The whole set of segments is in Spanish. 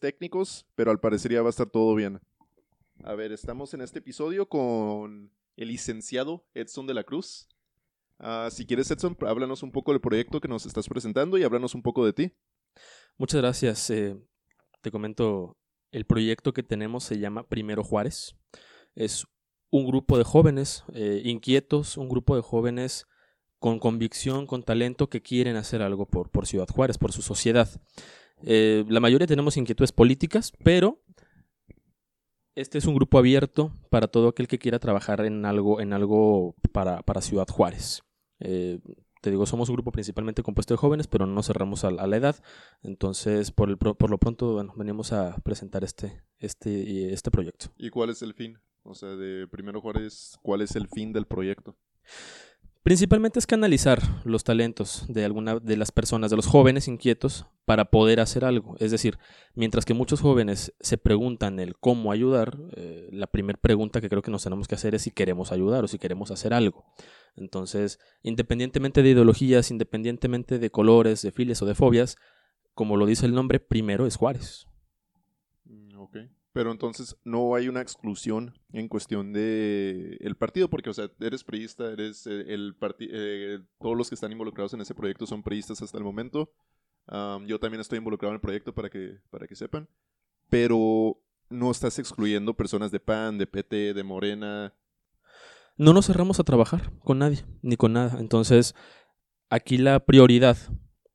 técnicos, pero al parecer ya va a estar todo bien. A ver, estamos en este episodio con el licenciado Edson de la Cruz. Ah, si quieres, Edson, háblanos un poco del proyecto que nos estás presentando y háblanos un poco de ti. Muchas gracias. Eh, te comento, el proyecto que tenemos se llama Primero Juárez. Es un grupo de jóvenes eh, inquietos, un grupo de jóvenes con convicción, con talento, que quieren hacer algo por, por Ciudad Juárez, por su sociedad. Eh, la mayoría tenemos inquietudes políticas, pero este es un grupo abierto para todo aquel que quiera trabajar en algo, en algo para, para Ciudad Juárez. Eh, te digo, somos un grupo principalmente compuesto de jóvenes, pero no nos cerramos a, la edad. Entonces, por, el, por lo pronto, bueno, venimos a presentar este, este, este proyecto. ¿Y cuál es el fin? O sea, de Primero Juárez, ¿cuál es el fin del proyecto? Principalmente es canalizar los talentos de alguna de las personas, de los jóvenes inquietos, para poder hacer algo. Es decir, mientras que muchos jóvenes se preguntan el cómo ayudar, eh, la primera pregunta que creo que nos tenemos que hacer es si queremos ayudar o si queremos hacer algo. Entonces, independientemente de ideologías, independientemente de colores, de files o de fobias, como lo dice el nombre, primero es Juárez. Pero entonces no hay una exclusión en cuestión de el partido, porque, o sea, eres priista, eres eh, el partido, eh, todos los que están involucrados en ese proyecto son priistas hasta el momento. yo también estoy involucrado en el proyecto para que, para que sepan. Pero no estás excluyendo personas de PAN, de PT, de Morena. No nos cerramos a trabajar con nadie, ni con nada. Entonces, aquí la prioridad,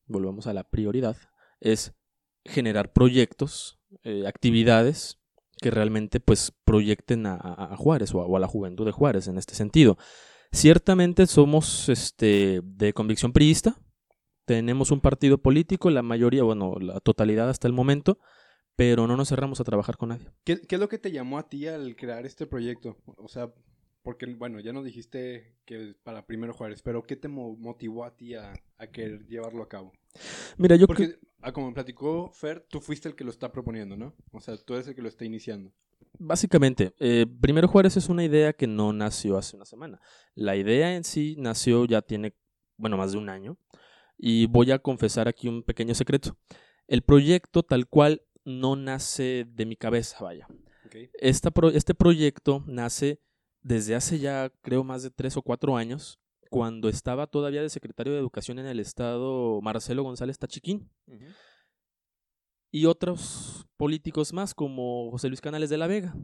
volvemos a la prioridad, es generar proyectos, eh, actividades que realmente pues proyecten a, Juárez o a, la juventud de Juárez en este sentido. Ciertamente somos este, de convicción priista, tenemos un partido político, la mayoría, bueno, la totalidad hasta el momento, pero no nos cerramos a trabajar con nadie. ¿Qué, ¿Qué, es lo que te llamó a ti al crear este proyecto? O sea, porque, bueno, ya nos dijiste que para primero Juárez, pero ¿qué te motivó a ti a, querer llevarlo a cabo? Mira, yo Porque, ah, como me platicó Fer, tú fuiste el que lo está proponiendo, ¿no? O sea, tú eres el que lo está iniciando. Básicamente, eh, Primero Juárez es una idea que no nació hace una semana. La idea en sí nació ya tiene, bueno, más de un año. Y voy a confesar aquí un pequeño secreto. El proyecto tal cual no nace de mi cabeza, vaya. este proyecto nace desde hace ya creo más de tres o cuatro años, cuando estaba todavía de secretario de Educación en el Estado Marcelo González Tachiquín. Y otros políticos más como José Luis Canales de la Vega.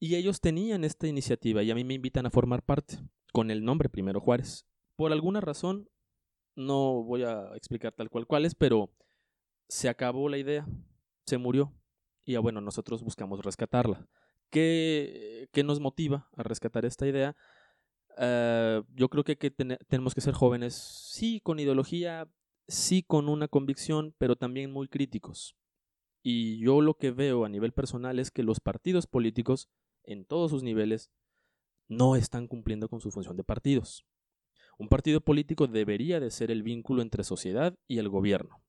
Y ellos tenían esta iniciativa y a mí me invitan a formar parte con el nombre Primero Juárez. Por alguna razón, no voy a explicar tal cual cuál es, pero se acabó la idea, se murió. Y bueno, nosotros buscamos rescatarla. ¿Qué, nos motiva a rescatar esta idea? Ah, yo creo que, tenemos que ser jóvenes, sí, con ideología, sí, con una convicción, pero también muy críticos. Y yo lo que veo a nivel personal es que los partidos políticos, en todos sus niveles, no están cumpliendo con su función de partidos. Un partido político debería de ser el vínculo entre sociedad y el gobierno,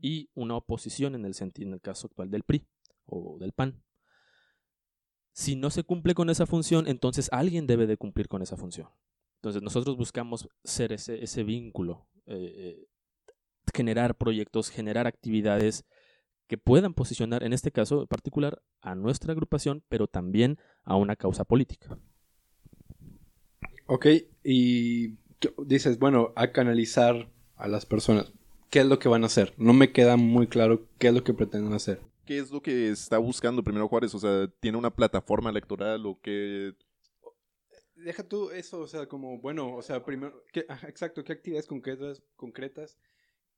y una oposición en el, en el caso actual del PRI o del PAN. Si no se cumple con esa función, entonces alguien debe de cumplir con esa función. Entonces nosotros buscamos ser ese, ese vínculo, eh, eh, generar proyectos, generar actividades que puedan posicionar, en este caso particular, a nuestra agrupación, pero también a una causa política. Ok, y dices, bueno, a canalizar a las personas. ¿Qué es lo que van a hacer? No me queda muy claro qué es lo que pretenden hacer qué es lo que está buscando primero Juárez? O sea, ¿tiene una plataforma electoral o qué? Deja tú eso, o sea, como, bueno, o sea, primero, exacto, ¿qué actividades concretas, concretas?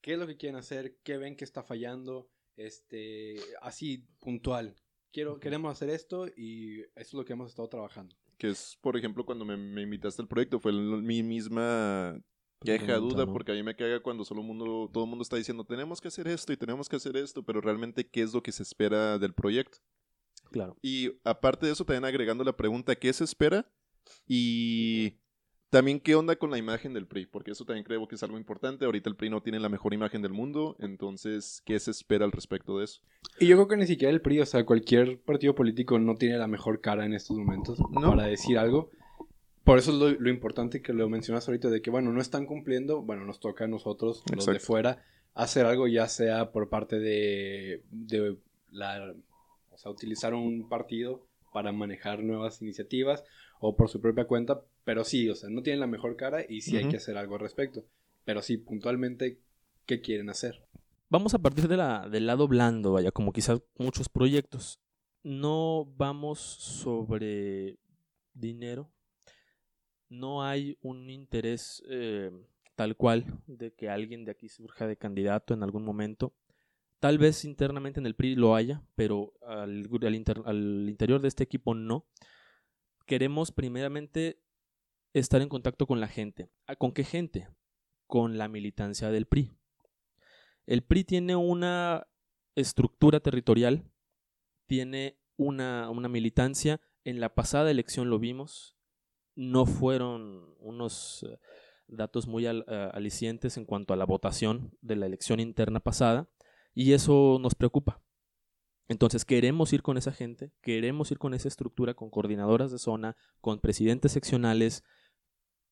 ¿Qué es lo que quieren hacer? ¿Qué ven que está fallando? Este, así, puntual. Quiero, queremos hacer esto y eso es lo que hemos estado trabajando. Que es, por ejemplo, cuando me, me invitaste al proyecto, fue mi misma Queja, duda, porque a mí me caga cuando solo mundo, todo el mundo está diciendo, tenemos que hacer esto y tenemos que hacer esto, pero realmente, ¿qué es lo que se espera del proyecto? Claro. Y aparte de eso, también agregando la pregunta, ¿qué se espera? Y también, ¿qué onda con la imagen del PRI? Porque eso también creo que es algo importante. Ahorita el PRI no tiene la mejor imagen del mundo, entonces, ¿qué se espera al respecto de eso? Y yo creo que ni siquiera el PRI, o sea, cualquier partido político no tiene la mejor cara en estos momentos para decir algo. Por eso es lo, lo importante que lo mencionas ahorita, de que, bueno, no están cumpliendo, bueno, nos toca a nosotros, los de fuera, hacer algo, ya sea por parte de, de la, o sea, utilizar un partido para manejar nuevas iniciativas o por su propia cuenta, pero sí, o sea, no tienen la mejor cara y sí hay que hacer algo al respecto. Pero sí, puntualmente, ¿qué quieren hacer? Vamos a partir de la, del lado blando, vaya, como quizás muchos proyectos. No vamos sobre dinero. No hay un interés eh, tal cual de que alguien de aquí surja de candidato en algún momento. Tal vez internamente en el PRI lo haya, pero al, al interior de este equipo no. Queremos primeramente estar en contacto con la gente. ¿Ah, ¿Con qué gente? Con la militancia del PRI. El PRI tiene una estructura territorial, tiene una, una militancia. En la pasada elección lo vimos. No fueron unos eh, datos muy eh, alicientes en cuanto a la votación de la elección interna pasada. Y eso nos preocupa. Entonces queremos ir con esa gente, queremos ir con esa estructura, con coordinadoras de zona, con presidentes seccionales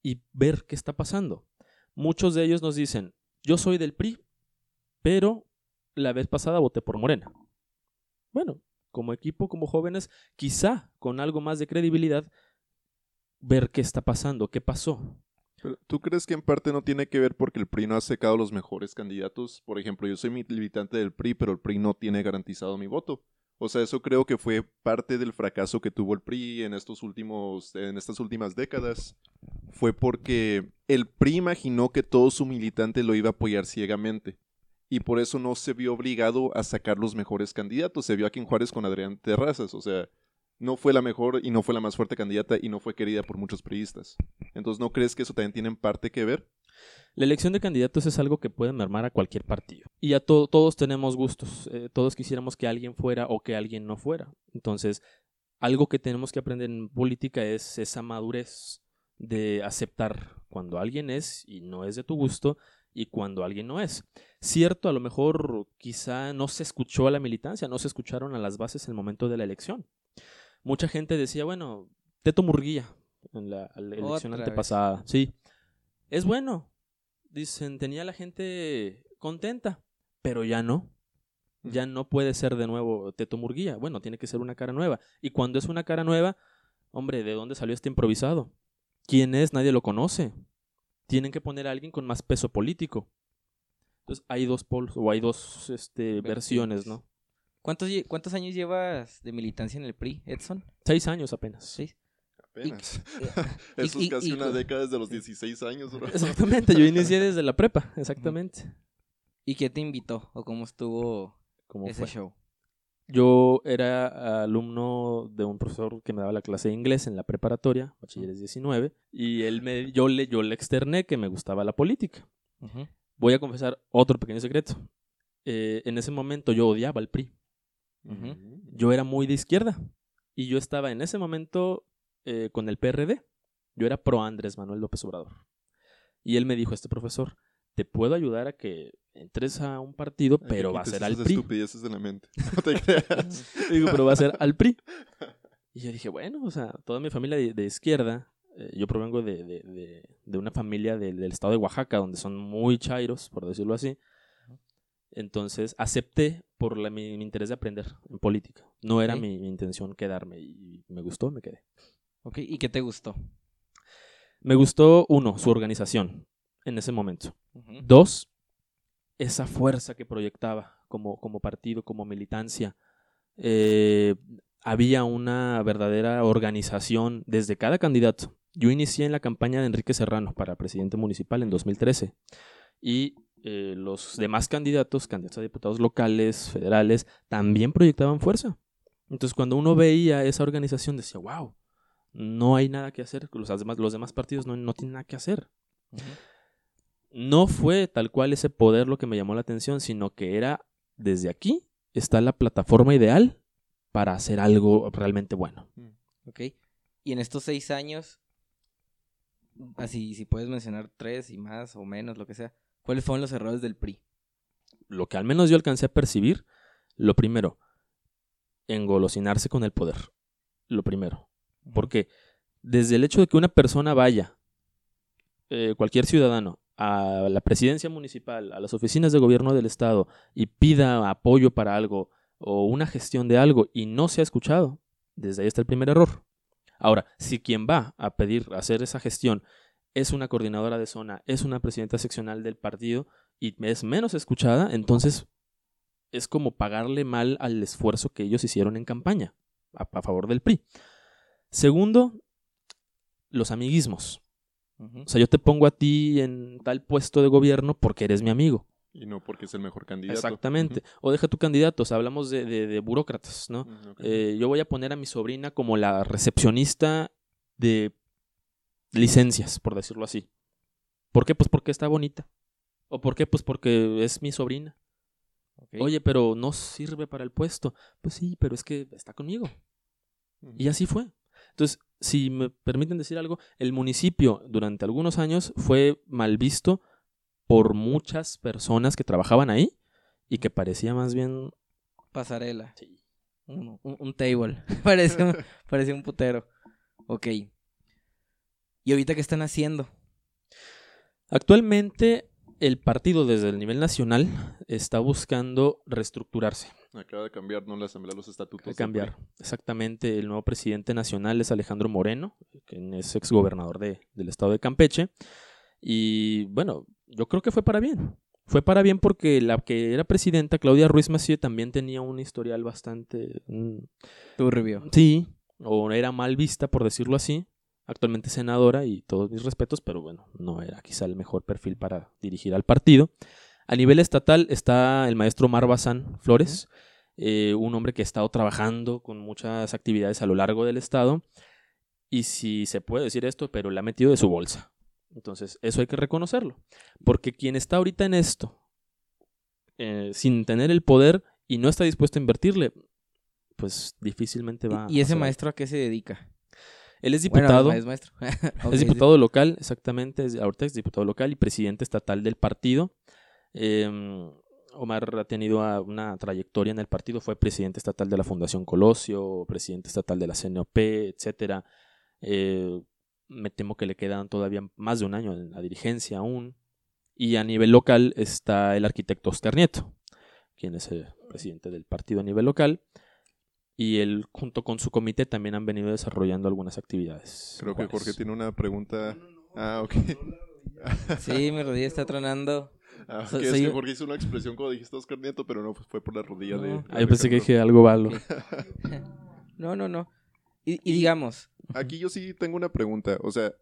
y ver qué está pasando. Muchos de ellos nos dicen, yo soy del PRI, pero la vez pasada voté por Morena. Bueno, como equipo, como jóvenes, quizá con algo más de credibilidad, ver qué está pasando, qué pasó. ¿Tú crees que en parte no tiene que ver porque el PRI no ha secado los mejores candidatos? Por ejemplo, yo soy militante del PRI, pero el PRI no tiene garantizado mi voto. O sea, eso creo que fue parte del fracaso que tuvo el PRI en estos últimos, en estas últimas décadas. Fue porque el PRI imaginó que todo su militante lo iba a apoyar ciegamente. Y por eso no se vio obligado a sacar los mejores candidatos. Se vio aquí en Juárez con Adrián Terrazas. O sea, no fue la mejor y no fue la más fuerte candidata y no fue querida por muchos priistas. Entonces, ¿no crees que eso también tiene en parte que ver? La elección de candidatos es algo que puede mermar a cualquier partido. Y a to- todos tenemos gustos. eh, todos quisiéramos que alguien fuera o que alguien no fuera. Entonces, algo que tenemos que aprender en política es esa madurez de aceptar cuando alguien es y no es de tu gusto y cuando alguien no es. Cierto, a lo mejor quizá no se escuchó a la militancia, no se escucharon a las bases en el momento de la elección. Mucha gente decía, bueno, Teto Murguía en la, la elección Otra vez. antepasada. Sí, es bueno. Dicen, tenía la gente contenta, pero ya no. Ya no puede ser de nuevo Teto Murguía. Bueno, tiene que ser una cara nueva. Y cuando es una cara nueva, hombre, ¿de dónde salió este improvisado? ¿Quién es? Nadie lo conoce. Tienen que poner a alguien con más peso político. Entonces hay dos polos, o hay dos este, versiones, ¿no? ¿Cuántos, lle- ¿Cuántos años llevas de militancia en el PRI, Edson? Seis años apenas. Sí. Apenas. y- Eso es casi y- una década desde los 16 años, bro. Exactamente, yo inicié desde la prepa, exactamente. ¿Y qué te invitó? ¿O cómo estuvo ¿Cómo ese fue? show? Yo era alumno de un profesor que me daba la clase de inglés en la preparatoria, bachilleres 19, y él me, yo, le, yo le externé que me gustaba la política. Voy a confesar otro pequeño secreto. Eh, en ese momento yo odiaba al PRI. Yo era muy de izquierda. Y yo estaba en ese momento eh, con el PRD. Yo era pro Andrés Manuel López Obrador. Y él me dijo, este profesor, te puedo ayudar a que entres a un partido, pero va a ser al PRI. estupideces de la mente. No te creas. Digo, pero va a ser al PRI. Y yo dije, bueno, o sea, toda mi familia de, de izquierda, eh, yo provengo de, de- de- una familia del- del estado de Oaxaca, donde son muy chairos, por decirlo así. Entonces acepté por la- mi, mi interés de aprender en política. No era mi, mi intención quedarme y me gustó, me quedé. Ok, ¿y qué te gustó? Me gustó, uno, su organización en ese momento. Dos, esa fuerza que proyectaba como, como partido, como militancia. Eh, había una verdadera organización desde cada candidato. Yo inicié en la campaña de Enrique Serrano para presidente municipal en 2013 y eh, los demás candidatos, candidatos a diputados locales, federales, también proyectaban fuerza. Entonces cuando uno veía esa organización decía, wow, no hay nada que hacer, los demás, los demás partidos no, no tienen nada que hacer no fue tal cual ese poder lo que me llamó la atención, sino que era desde aquí está la plataforma ideal para hacer algo realmente bueno. Ok. Y en estos seis años, así, si puedes mencionar tres y más o menos, lo que sea, ¿cuáles fueron los errores del PRI? Lo que al menos yo alcancé a percibir, lo primero, engolosinarse con el poder. Lo primero. ¿Por qué? desde el hecho de que una persona vaya, eh, cualquier ciudadano, a la presidencia municipal, a las oficinas de gobierno del estado y pida apoyo para algo o una gestión de algo y no se ha escuchado, desde ahí está el primer error. Ahora, si quien va a pedir hacer esa gestión es una coordinadora de zona, es una presidenta seccional del partido y es menos escuchada, entonces es como pagarle mal al esfuerzo que ellos hicieron en campaña a, a favor del PRI. Segundo, los amiguismos. O sea, yo te pongo a ti en tal puesto de gobierno porque eres mi amigo. Y no porque es el mejor candidato. Exactamente. O deja tu candidato, o sea, hablamos de, de- de burócratas, ¿no? Ok. Eh, yo voy a poner a mi sobrina como la recepcionista de licencias, por decirlo así. ¿Por qué? Pues porque está bonita. ¿O por qué? Pues porque es mi sobrina. Oye, pero no sirve para el puesto. Pues sí, pero es que está conmigo. Y así fue. Entonces, si me permiten decir algo, el municipio durante algunos años fue mal visto por muchas personas que trabajaban ahí y que parecía más bien... Pasarela. Un, un- un table. un, parece un putero. Ok. ¿Y ahorita qué están haciendo? Actualmente el partido desde el nivel nacional está buscando reestructurarse, Acaba de cambiar, ¿no? La Asamblea de los Estatutos. del cambiar. Exactamente, el nuevo presidente nacional es Alejandro Moreno, quien es exgobernador de, del estado de Campeche. Y bueno, yo creo que fue para bien. Fue para bien porque la que era presidenta, Claudia Ruiz Massieu, también tenía un historial bastante... mm, Turbio. Sí, o era mal vista, por decirlo así. Actualmente senadora y todos mis respetos, pero bueno, no era quizá el mejor perfil para dirigir al partido. A nivel estatal está el maestro Mar Bazán Flores, eh, un hombre que ha estado trabajando con muchas actividades a lo largo del estado. Y si se puede decir esto, pero le ha metido de su bolsa. Entonces, eso hay que reconocerlo. Porque quien está ahorita en esto, eh, sin tener el poder y no está dispuesto a invertirle, pues difícilmente va ¿Y, a ese maestro a qué se dedica? Él es Bueno, diputado, es maestro. Ok, es sí. diputado local, exactamente, es, ahorita es diputado local y presidente estatal del partido. Eh, Omar ha tenido una trayectoria en el partido, fue presidente estatal de la Fundación Colosio, presidente estatal de la CNOP, etcétera. Eh, me temo que le quedan todavía más de un año en la dirigencia aún. Y a nivel local está el arquitecto Oscar Nieto, quien es el presidente del partido a nivel local. Y él, junto con su comité, también han venido desarrollando algunas actividades. Creo que. Jorge tiene una pregunta. Ah, ok. Sí, mi rodilla está tronando. Ah, So- ok, es soy que yo- Jorge hizo una expresión cuando dijiste Oscar Nieto, pero no, pues fue por la rodilla de. No. de Ah, yo pensé que dije algo malo. No, no, no. Y, y digamos, Aquí yo sí tengo una pregunta. O sea,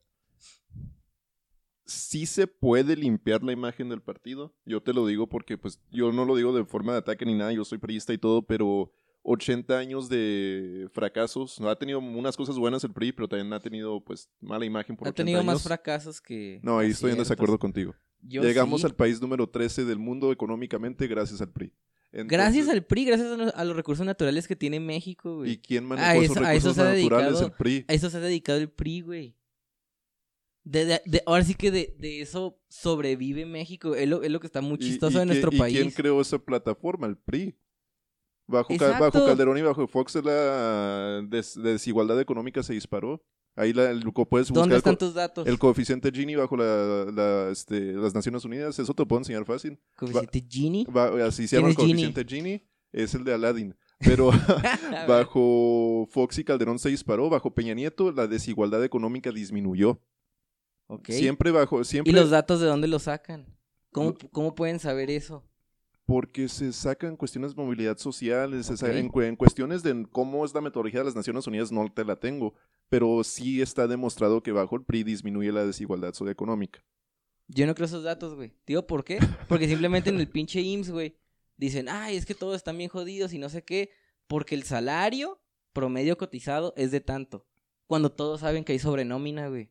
¿sí se puede limpiar la imagen del partido? Yo te lo digo porque, pues, yo no lo digo de forma de ataque ni nada. Yo soy priista y todo, pero 80 años de fracasos. Ha tenido unas cosas buenas el PRI, pero también ha tenido, pues, mala imagen por ha 80 tenido más fracasos que. No, ahí estoy en desacuerdo contigo. Yo Llegamos sí. al país número 13 del mundo económicamente gracias al PRI. Entonces, Gracias al PRI, gracias a los, a los recursos naturales que tiene México, güey. ¿Y quién manejó A esos eso- a eso recursos se naturales? dedicado- El PRI. A eso se ha dedicado el PRI, güey. De, de- de- ahora sí que de, de eso sobrevive México. Es lo, es lo que está muy ¿Y- chistoso y de nuestro quién- ¿Y país. quién creó esa plataforma? El PRI. Bajo, Exacto. bajo Calderón y bajo Fox la des- desigualdad económica se disparó. Ahí la, el- puedes buscar ¿Dónde están tus datos? el coeficiente Gini bajo la, la, este, las Naciones Unidas. Eso te lo puedo enseñar fácil. ¿Coeficiente Gini? Va- así se llama el coeficiente Gini. Es el de Aladdin. Pero bajo Fox y Calderón se disparó. Bajo Peña Nieto la desigualdad económica disminuyó. Siempre bajo... Siempre ¿Y los datos de dónde los sacan? ¿Cómo, cómo pueden saber eso? Porque se sacan cuestiones de movilidad social, se sa- Ok. en, cu- en cuestiones de cómo es la metodología de las Naciones Unidas no te la tengo, pero sí está demostrado que bajo el PRI disminuye la desigualdad socioeconómica. Yo no creo esos datos, güey. Digo, ¿por qué? Porque simplemente en el pinche IMSS, güey, dicen, ay, es que todos están bien jodidos y no sé qué. Porque el salario promedio cotizado es de tanto. Cuando todos saben que hay sobrenómina, güey.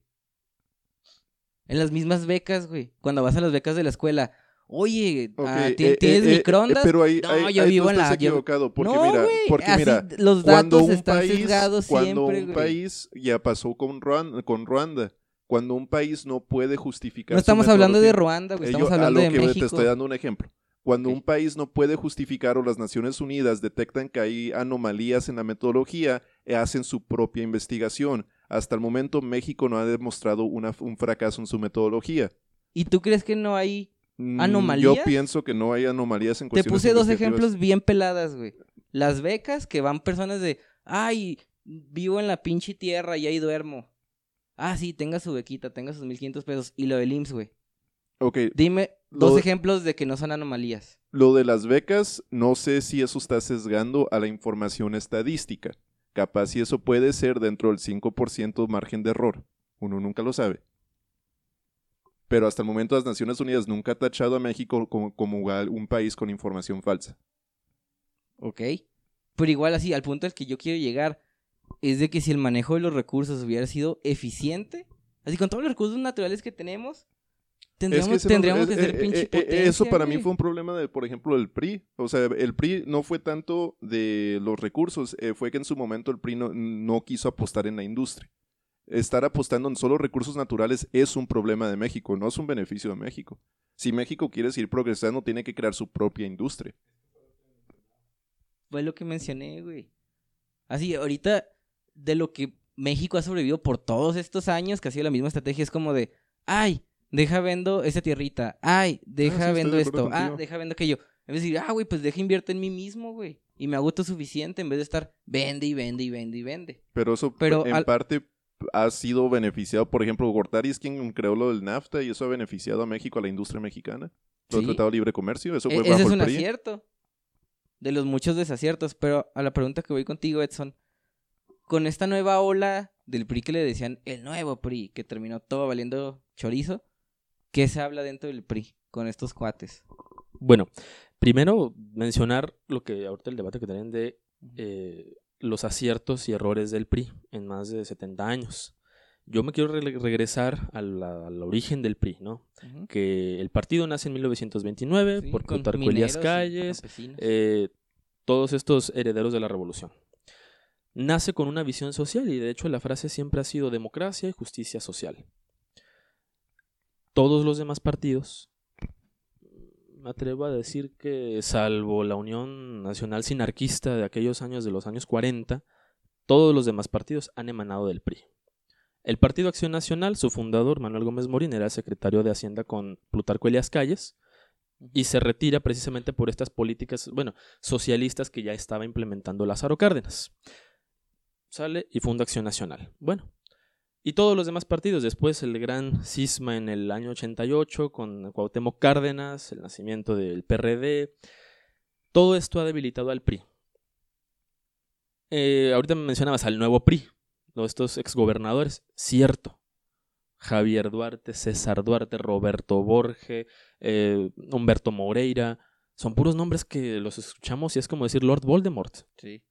En las mismas becas, güey. Cuando vas a las becas de la escuela. Oye, ah, eh, ¿ti- eh, ¿tienes eh, eh, microondas? pero ahí, No, ahí- yo ahí tú vivo en estás la- equivocado, porque no, mira, porque así mira, los cuando datos un están país, sesgados cuando siempre, un país ya pasó con Ruanda, con Ruanda, cuando un país no puede justificar No estamos hablando de Ruanda, güey. Estamos hablando a lo de que México. te estoy dando un ejemplo. Cuando un país no puede justificar o las Naciones Unidas detectan que hay anomalías en la metodología, hacen su propia investigación. Hasta el momento México no ha demostrado una- un fracaso en su metodología. ¿Y tú crees que no hay ¿Anomalías? Yo pienso que no hay anomalías en Te cuestiones puse dos ejemplos bien peladas, güey. Las becas que van personas de, ay, vivo en la pinche tierra y ahí duermo. Ah, sí, tenga su bequita, tenga sus 1500 pesos. Y lo del IMSS, güey. Ok, Dime dos ejemplos de que no son anomalías. Lo de las becas, no sé si eso está sesgando a la información estadística. Capaz si eso puede ser dentro del 5% margen de error. Uno nunca lo sabe. Pero hasta el momento las Naciones Unidas nunca ha tachado a México como, un país con información falsa. ¿Ok? Pero igual así, al punto al que yo quiero llegar, es de que si el manejo de los recursos hubiera sido eficiente, así con todos los recursos naturales que tenemos, tendríamos, Es que no- tendríamos es- que ser eh, pinche eh, eh, potencia, Eso para mí fue un problema de, por ejemplo, el PRI. O sea, el PRI no fue tanto de los recursos, eh, fue que en su momento el PRI no, no quiso apostar en la industria. Estar apostando en solo recursos naturales es un problema de México, no es un beneficio de México. Si México quiere seguir progresando, tiene que crear su propia industria. Fue lo que mencioné, güey. Así, ahorita, de lo que México ha sobrevivido por todos estos años, que ha sido la misma estrategia, es como de, ay, deja vendo esa tierrita, ay, deja sí, estoy vendo esto, ah, deja vendo aquello. En vez de decir, ah, güey, pues deja invierto en mí mismo, güey. Y me hago esto suficiente en vez de estar vende y vende y vende y vende. Pero eso Pero en al- parte ha sido beneficiado, por ejemplo, Gortari es quien creó lo del NAFTA y eso ha beneficiado a México, a la industria mexicana. Lo Sí. Tratado de Libre Comercio, eso E- fue ese es un PRI. acierto. De los muchos desaciertos. Pero a la pregunta que voy contigo, Edson. Con esta nueva ola del PRI que le decían el nuevo PRI, que terminó todo valiendo chorizo, ¿qué se habla dentro del PRI con estos cuates? Bueno, primero mencionar lo que ahorita el debate que tienen de eh, los aciertos y errores del PRI en más de 70 años. Yo me quiero re- regresar al origen del PRI, ¿no? Que el partido nace en 1929 Sí, por con Plutarco Elías Calles, eh, todos estos herederos de la revolución. Nace con una visión social y de hecho la frase siempre ha sido democracia y justicia social. Todos los demás partidos, me atrevo a decir que salvo la Unión Nacional Sinarquista de aquellos años de los años 40, todos los demás partidos han emanado del PRI. El Partido Acción Nacional, su fundador, Manuel Gómez Morín, era secretario de Hacienda con Plutarco Elías Calles, y se retira precisamente por estas políticas, bueno, socialistas que ya estaba implementando Lázaro Cárdenas. Sale y funda Acción Nacional. Bueno, y todos los demás partidos, después el gran cisma en el año 88 con Cuauhtémoc Cárdenas, el nacimiento del PRD, todo esto ha debilitado al PRI. Eh, ahorita me mencionabas al nuevo PRI, ¿no? estos exgobernadores, cierto. Javier Duarte, César Duarte, Roberto Borge, eh, Humberto Moreira, son puros nombres que los escuchamos y es como decir Lord Voldemort. Sí.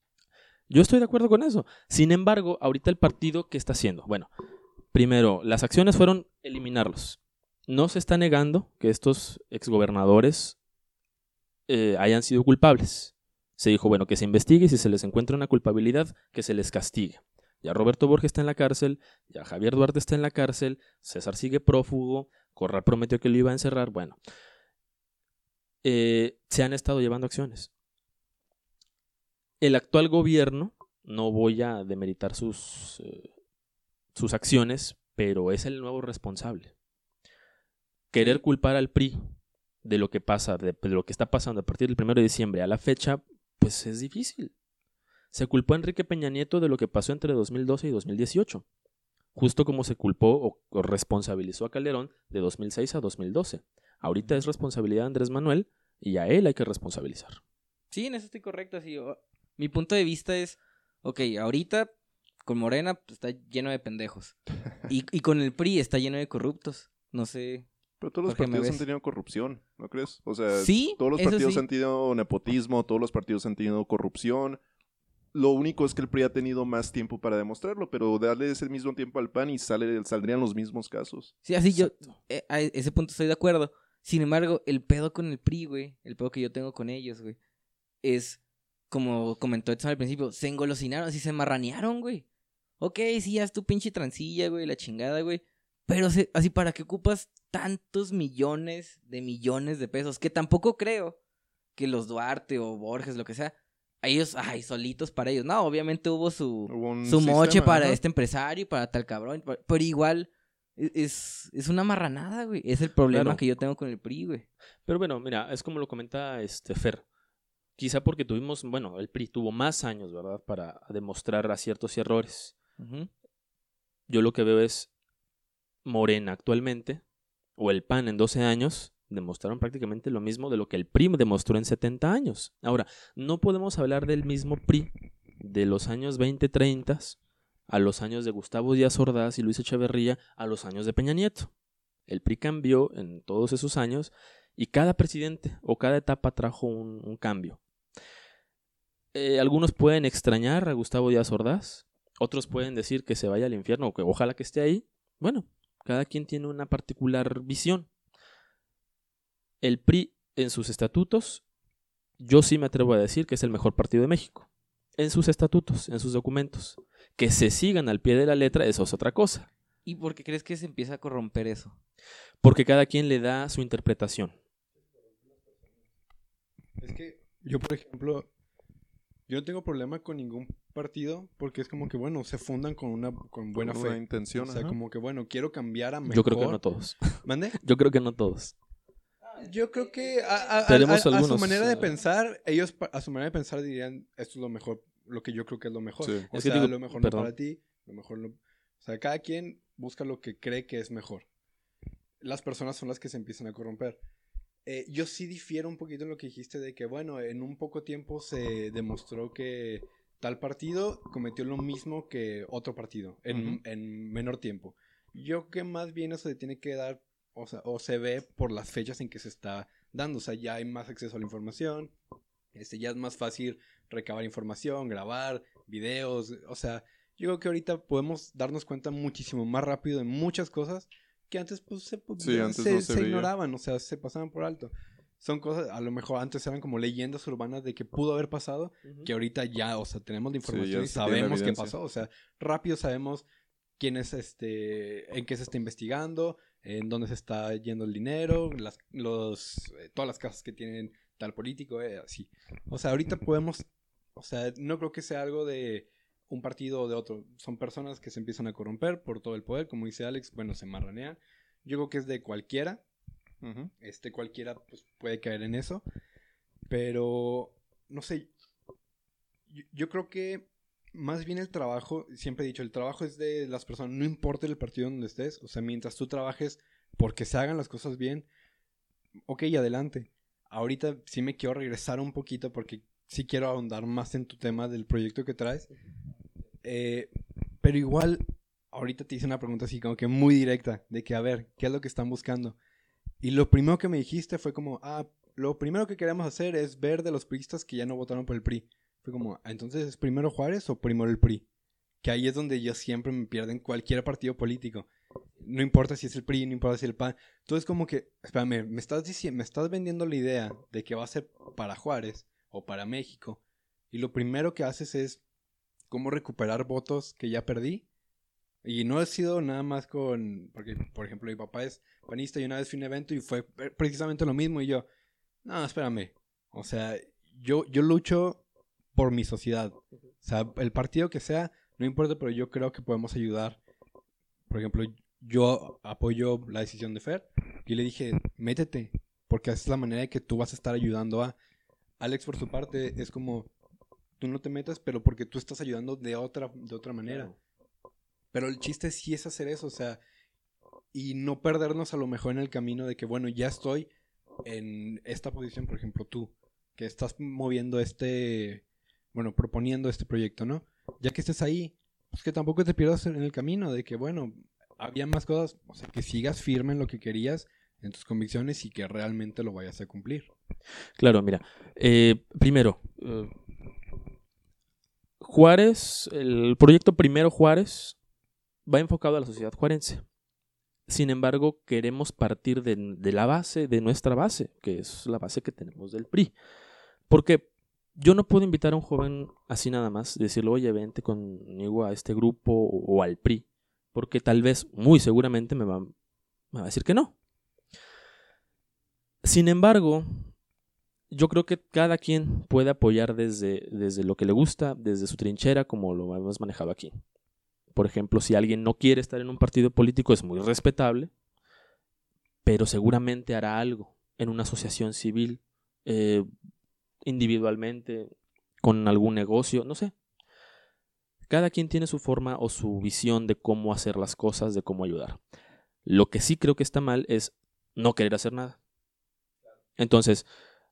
Yo estoy de acuerdo con eso. Sin embargo, ahorita el partido, ¿qué está haciendo? Bueno, primero, las acciones fueron eliminarlos. No se está negando que estos exgobernadores eh, hayan sido culpables. Se dijo, bueno, que se investigue y si se les encuentra una culpabilidad, que se les castigue. Ya Roberto Borges está en la cárcel, ya Javier Duarte está en la cárcel, César sigue prófugo, Corral prometió que lo iba a encerrar. Bueno, eh, se han estado llevando acciones el actual gobierno, no voy a demeritar sus, eh, sus acciones, pero es el nuevo responsable. Querer culpar al PRI de lo que pasa, de, lo que está pasando a partir del 1 de diciembre a la fecha, pues es difícil. Se culpó a Enrique Peña Nieto de lo que pasó entre 2012 y 2018, justo como se culpó o, responsabilizó a Calderón de 2006 a 2012. Ahorita es responsabilidad de Andrés Manuel y a él hay que responsabilizar. Sí, en eso estoy correcto. Así, mi punto de vista es, ok, ahorita con Morena pues, está lleno de pendejos. Y, y con el PRI está lleno de corruptos. No sé. Pero todos los Jorge, ¿me partidos han tenido corrupción, ¿no crees? O sea, Sí, todos los eso partidos sí. han tenido nepotismo, todos los partidos han tenido corrupción. Lo único es que el PRI ha tenido más tiempo para demostrarlo, pero darle ese mismo tiempo al PAN y sale, saldrían los mismos casos. Sí, así yo, eh, a ese punto estoy de acuerdo. Sin embargo, el pedo con el PRI, güey, el pedo que yo tengo con ellos, güey, es, como comentó Edson al principio, se engolosinaron, así se marranearon, güey. Ok, sí, haz tu pinche transilla, güey, la chingada, güey. Pero se- así, ¿para qué ocupas tantos millones de millones de pesos? Que tampoco creo que los Duarte o Borges, lo que sea, ellos, ay, solitos para ellos. No, obviamente hubo su, Hubo su moche sistema, para este empresario y para tal cabrón. Pero, igual, e- es, es una marranada, güey. Es el problema Claro. que yo tengo con el PRI, güey. Pero bueno, mira, es como lo comenta este Fer. Quizá porque tuvimos, bueno, el PRI tuvo más años, ¿verdad? Para demostrar aciertos y errores. Yo lo que veo es Morena actualmente, o el PAN en 12 años, demostraron prácticamente lo mismo de lo que el PRI demostró en 70 años. Ahora, no podemos hablar del mismo PRI de los años 20, 30 a los años de Gustavo Díaz Ordaz y Luis Echeverría a los años de Peña Nieto. El PRI cambió en todos esos años y cada presidente o cada etapa trajo un, un cambio. Eh, algunos pueden extrañar a Gustavo Díaz Ordaz, otros pueden decir que se vaya al infierno o que ojalá que esté ahí. Bueno, cada quien tiene una particular visión. El PRI en sus estatutos, yo sí me atrevo a decir que es el mejor partido de México. En sus estatutos, en sus documentos. Que se sigan al pie de la letra, eso es otra cosa. ¿Y por qué crees que se empieza a corromper eso? Porque cada quien le da su interpretación. Es que yo, por ejemplo, yo no tengo problema con ningún partido porque es como que, bueno, se fundan con una con buena Con fe. una intención, o sea, ajá. como que, bueno, quiero cambiar a mejor. Yo creo que no todos. ¿Mande? Yo creo que no todos. Yo creo que a, a- a- Tenemos a- a su manera de eh, pensar, ellos a su manera de pensar dirían, esto es lo mejor, lo que yo creo que es lo mejor. Sí. O Es que sea, digo, lo mejor perdón. no para ti, lo mejor no... O sea, cada quien busca lo que cree que es mejor. Las personas son las que se empiezan a corromper. Eh, yo sí difiero un poquito en lo que dijiste de que, bueno, en un poco tiempo se demostró que tal partido cometió lo mismo que otro partido, en, en menor tiempo. Yo que más bien eso se tiene que dar, o, sea, o se ve por las fechas en que se está dando. O sea, ya hay más acceso a la información, este, ya es más fácil recabar información, grabar videos. O sea, yo creo que ahorita podemos darnos cuenta muchísimo más rápido de muchas cosas que antes pues se, pues, Sí, antes se- no se se ignoraban, o sea, se pasaban por alto. Son cosas, a lo mejor antes eran como leyendas urbanas de que pudo haber pasado, que ahorita ya, o sea, tenemos la Sí, información y tiene la sabemos qué pasó. O sea, rápido sabemos quién es este, en qué se está investigando, en dónde se está yendo el dinero, las, los, eh, todas las casas que tienen tal político, eh, así. O sea, ahorita podemos, o sea, no creo que sea algo de un partido o de otro. Son personas que se empiezan a corromper por todo el poder, como dice Alex, bueno, se marranean. Yo creo que es de cualquiera, este cualquiera pues, puede caer en eso. Pero, no sé, yo, yo creo que más bien el trabajo, siempre he dicho, el trabajo es de las personas, no importa el partido donde estés, o sea, mientras tú trabajes porque se hagan las cosas bien, ok, adelante. Ahorita sí me quiero regresar un poquito porque sí quiero ahondar más en tu tema del proyecto que traes. Eh, pero igual, ahorita te hice una pregunta así como que muy directa, de que a ver, ¿qué es lo que están buscando? Y lo primero que me dijiste fue como, ah, lo primero que queremos hacer es ver de los priistas que ya no votaron por el PRI. Fue como, "Ah, entonces, ¿es primero Juárez o primero el PRI? Que ahí es donde yo siempre me pierdo en cualquier partido político. No importa si es el PRI, no importa si es el PAN. Entonces como que, espérame, me estás diciendo, me estás vendiendo la idea de que va a ser para Juárez o para México. Y lo primero que haces es cómo recuperar votos que ya perdí. Y no he sido nada más con, porque por ejemplo mi papá es panista y una vez fui a un evento y fue pre- precisamente lo mismo y yo, no, espérame. O sea, yo, yo lucho por mi sociedad. O sea, el partido que sea, no importa, pero yo creo que podemos ayudar. Por ejemplo, yo apoyo la decisión de Fer y le dije, métete, porque esa es la manera que tú vas a estar ayudando a... Alex, por su parte, es como, tú no te metas, pero porque tú estás ayudando de otra, de otra manera. Pero el chiste sí es hacer eso, o sea, y no perdernos a lo mejor en el camino de que, bueno, ya estoy en esta posición, por ejemplo, tú, que estás moviendo este, bueno, proponiendo este proyecto, ¿no? Ya que estés ahí, pues que tampoco te pierdas en el camino de que, bueno, había más cosas, o sea, que sigas firme en lo que querías, en tus convicciones y que realmente lo vayas a cumplir. Claro, mira. eh, primero, eh, Juárez, el proyecto Primero Juárez va enfocado a la sociedad juarense. Sin embargo, queremos partir de, la base, de nuestra base, que es la base que tenemos del PRI. Porque yo no puedo invitar a un joven así nada más, decirle, oye, vente conmigo a este grupo o, al PRI. Porque tal vez, muy seguramente, me me va a decir que no. Sin embargo, yo creo que cada quien puede apoyar desde, desde lo que le gusta, desde su trinchera, como lo hemos manejado aquí. Por ejemplo, si alguien no quiere estar en un partido político, es muy respetable, pero seguramente hará algo en una asociación civil, eh, individualmente, con algún negocio, no sé. Cada quien tiene su forma o su visión de cómo hacer las cosas, de cómo ayudar. Lo que sí creo que está mal es no querer hacer nada. Entonces,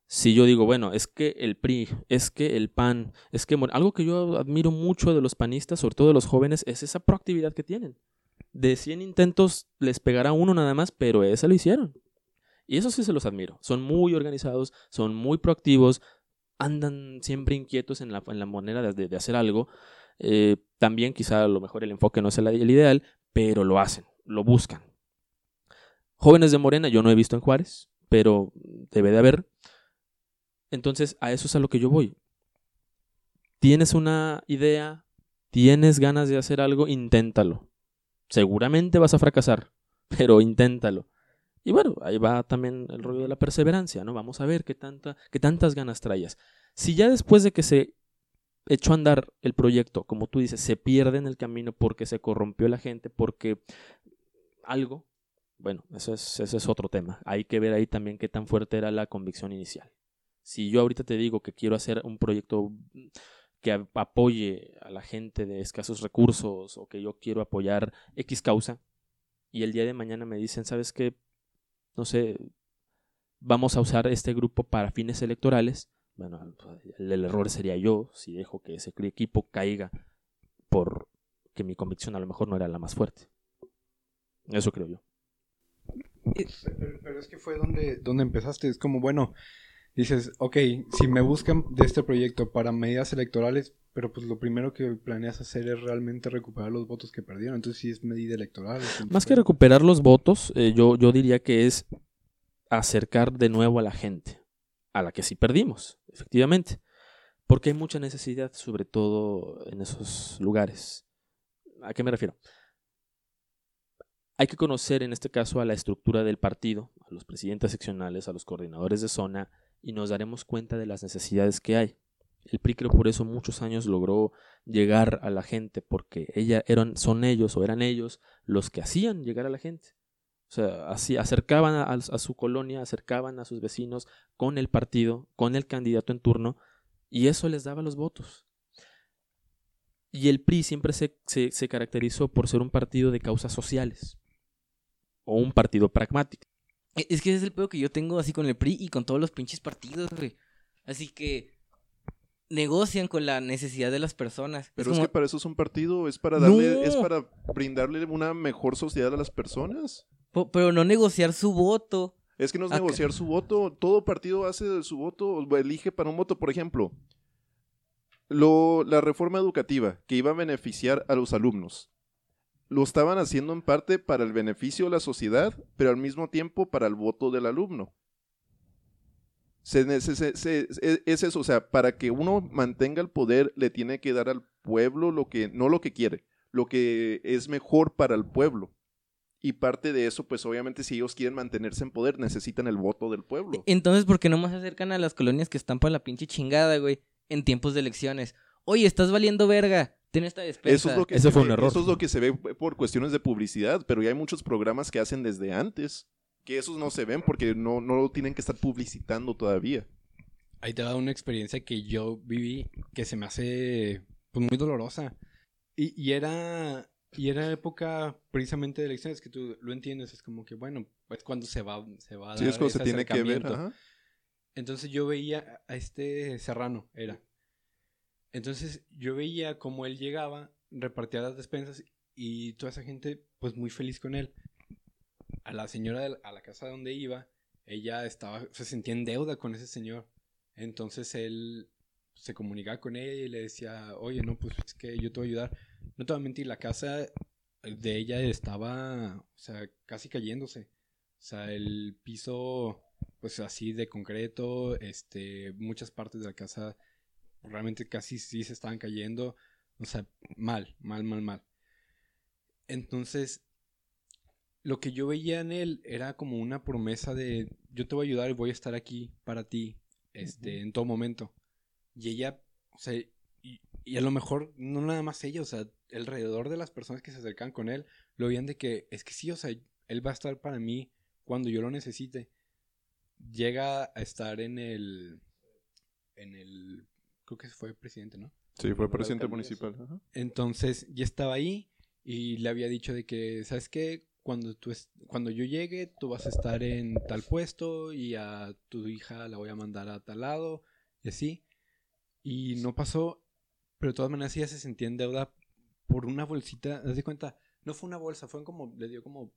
si yo digo, bueno, es que el PRI, es que el PAN, es que algo que yo admiro mucho de los panistas, sobre todo de los jóvenes, es esa proactividad que tienen. De 100 intentos les pegará uno nada más, pero ese lo hicieron. Y eso sí se los admiro. Son muy organizados, son muy proactivos, andan siempre inquietos en la, en la manera de, de hacer algo. Eh, también quizá a lo mejor el enfoque no es el, el ideal, pero lo hacen, lo buscan. Jóvenes de Morena yo no he visto en Juárez, pero debe de haber. Entonces, a eso es a lo que yo voy. Tienes una idea, tienes ganas de hacer algo, inténtalo. Seguramente vas a fracasar, pero inténtalo. Y bueno, ahí va también el rollo de la perseverancia, ¿no? Vamos a ver qué, tanta, qué tantas ganas traías. Si ya después de que se echó a andar el proyecto, como tú dices, se pierde en el camino porque se corrompió la gente, porque algo, bueno, eso es, ese es otro tema. Hay que ver ahí también qué tan fuerte era la convicción inicial. Si yo ahorita te digo que quiero hacer un proyecto que apoye a la gente de escasos recursos o que yo quiero apoyar X causa y el día de mañana me dicen, ¿sabes qué? No sé, vamos a usar este grupo para fines electorales. Bueno, el, error sería yo si dejo que ese equipo caiga por que mi convicción a lo mejor no era la más fuerte. Eso creo yo. Pero, pero es que fue donde, donde empezaste. Es como, bueno, dices, ok, si me buscan de este proyecto para medidas electorales, pero pues lo primero que planeas hacer es realmente recuperar los votos que perdieron. Entonces sí es medida electoral. es Más que recuperar los votos, eh, yo, yo diría que es acercar de nuevo a la gente, a la que sí perdimos, efectivamente. Porque hay mucha necesidad, sobre todo en esos lugares. ¿A qué me refiero? Hay que conocer en este caso a la estructura del partido, a los presidentes seccionales, a los coordinadores de zona, y nos daremos cuenta de las necesidades que hay. El PRI creo por eso muchos años logró llegar a la gente, porque ella eran, son ellos o eran ellos los que hacían llegar a la gente. O sea, así acercaban a, a, su colonia, acercaban a sus vecinos con el partido, con el candidato en turno, y eso les daba los votos. Y el PRI siempre se, se, se caracterizó por ser un partido de causas sociales o un partido pragmático. Es que ese es el pedo que yo tengo así con el PRI y con todos los pinches partidos, güey. Así que negocian con la necesidad de las personas. Pero es, como... que para eso es un partido, es para darle, no. es para brindarle una mejor sociedad a las personas. Pero no negociar su voto. Es que no es Acá. negociar su voto. Todo partido hace de su voto, elige para un voto. Por ejemplo, lo, la reforma educativa que iba a beneficiar a los alumnos lo estaban haciendo en parte para el beneficio de la sociedad, pero al mismo tiempo para el voto del alumno. Se, se, es eso, o sea, para que uno mantenga el poder le tiene que dar al pueblo lo que, no lo que quiere, lo que es mejor para el pueblo. Y parte de eso, pues obviamente si ellos quieren mantenerse en poder, necesitan el voto del pueblo. Entonces, ¿por qué no más se acercan a las colonias que están para la pinche chingada, güey? En tiempos de elecciones. Oye, estás valiendo verga. Ten esta despensa. Eso, es lo que fue un error. Eso es lo que se ve por cuestiones de publicidad, pero ya hay muchos programas que hacen desde antes. Que esos no se ven porque no, no lo tienen que estar publicitando todavía. Ahí te da una experiencia que yo viví que se me hace pues, muy dolorosa. Y, y, era, y era época precisamente de elecciones que tú lo entiendes. Es como que, bueno, es cuando se va, se va a dar sí, es cuando se tiene que ver. Ajá. Entonces yo veía a este Serrano, era. Entonces yo veía como él llegaba, repartía las despensas y toda esa gente pues muy feliz con él. A la señora de la casa donde iba, ella estaba, se sentía en deuda con ese señor. Entonces él se comunicaba con ella y le decía, oye, no, pues es que yo te voy a ayudar. No te voy a mentir, la casa de ella estaba, o sea, casi cayéndose. O sea, el piso, pues así de concreto, este, muchas partes de la casa realmente casi sí se estaban cayendo. O sea, mal, mal, mal, mal. Entonces, lo que yo veía en él era como una promesa de yo te voy a ayudar y voy a estar aquí para ti este, en todo momento. Y ella, o sea, y, y a lo mejor no nada más ella, o sea, alrededor de las personas que se acercan con él, lo veían de que es que sí, o sea, él va a estar para mí cuando yo lo necesite. Llega a estar en el, en el, creo que fue presidente, ¿no? Sí, fue presidente municipal. ajá. Entonces ya estaba ahí y le había dicho de que, ¿sabes qué? Cuando, tú es- cuando yo llegue, tú vas a estar en tal puesto y a tu hija la voy a mandar a tal lado y así. Y no pasó, pero de todas maneras ella se sentía en deuda por una bolsita. Haz de cuenta, no fue una bolsa, fue como, le dio como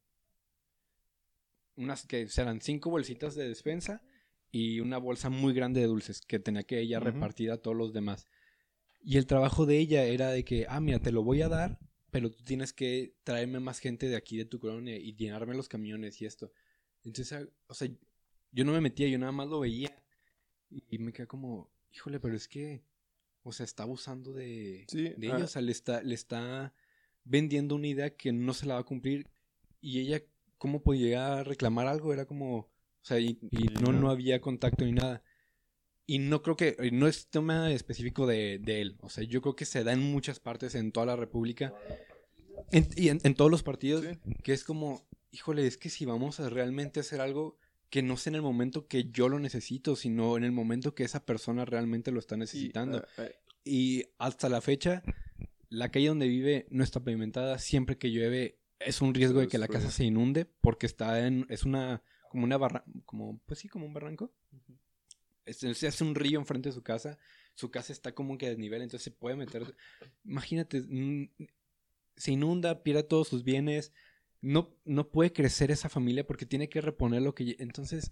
unas que serán cinco bolsitas de despensa y una bolsa muy grande de dulces que tenía que ella Ujú. repartir a todos los demás. Y el trabajo de ella era de que, ah, mira, te lo voy a dar, pero tú tienes que traerme más gente de aquí de tu colonia y llenarme los camiones y esto. Entonces, ah, o sea, yo no me metía, yo nada más lo veía y me quedé como, híjole, pero es que, o sea, está abusando de, Sí, de ah. ella, o sea, le está, le está vendiendo una idea que no se la va a cumplir y ella, ¿cómo podía reclamar algo? Era como, sea, y, y no, no había contacto ni nada. Y no creo que, no es tema específico de, de él, o sea, yo creo que se da en muchas partes en toda la República en- y en, en todos los partidos, Sí. que es como, híjole, es que si vamos a realmente hacer algo que no sea en el momento que yo lo necesito, sino en el momento que esa persona realmente lo está Y, necesitando. ah, ah, Y hasta la fecha, la calle donde vive no está pavimentada. Siempre que llueve es un riesgo de que la casa se inunde porque está en, es una, como una barra, como, pues sí, como un barranco. Es- Se hace un río enfrente de su casa. Su casa está como que a desnivel, entonces se puede meter. Imagínate, se inunda, pierde todos sus bienes. No, no puede crecer esa familia porque tiene que reponer lo que. Entonces,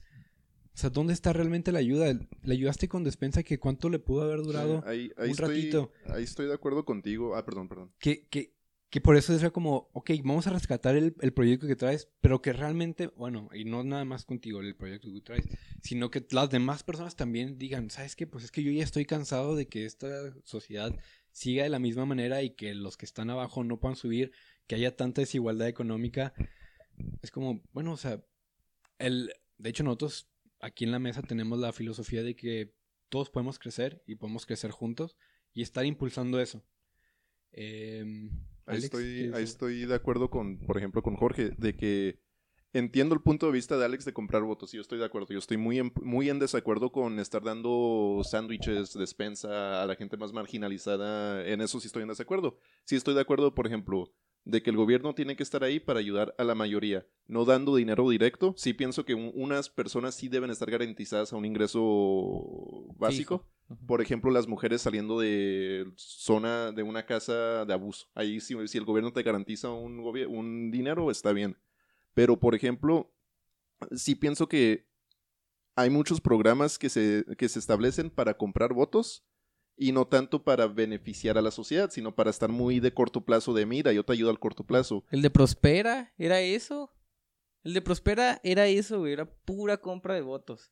o sea, ¿dónde está realmente la ayuda? ¿Le ayudaste con despensa que cuánto le pudo haber durado? ahí, ahí un estoy, ratito. Ahí estoy de acuerdo contigo. Ah, perdón, perdón. que, que, que por eso es como, ok, vamos a rescatar el, el proyecto que traes, pero que realmente, bueno, y no nada más contigo el proyecto que traes, sino que las demás personas también digan, ¿sabes qué? Pues es que yo ya estoy cansado de que esta sociedad siga de la misma manera y que los que están abajo no puedan subir, que haya tanta desigualdad económica. Es como, bueno, o sea, el, de hecho nosotros aquí en la mesa tenemos la filosofía de que todos podemos crecer y podemos crecer juntos y estar impulsando eso. Em, Ahí, Alex, estoy, ¿quieres ahí estoy de acuerdo con, por ejemplo, con Jorge, de que entiendo el punto de vista de Alex de comprar votos. y Yo estoy de acuerdo. Yo estoy muy en, muy en desacuerdo con estar dando sándwiches, despensa a la gente más marginalizada. En eso sí estoy en desacuerdo. Sí estoy de acuerdo, por ejemplo, de que el gobierno tiene que estar ahí para ayudar a la mayoría, no dando dinero directo. Sí pienso que un- unas personas sí deben estar garantizadas a un ingreso básico. Por ejemplo, las mujeres saliendo de zona de una casa de abuso. Ahí si, si el gobierno te garantiza un, un dinero, está bien. Pero, por ejemplo, sí pienso que hay muchos programas que se, que se establecen para comprar votos y no tanto para beneficiar a la sociedad, sino para estar muy de corto plazo de mira, yo te ayudo al corto plazo. El de Prospera, ¿era eso? El de Prospera era eso, güey, era pura compra de votos.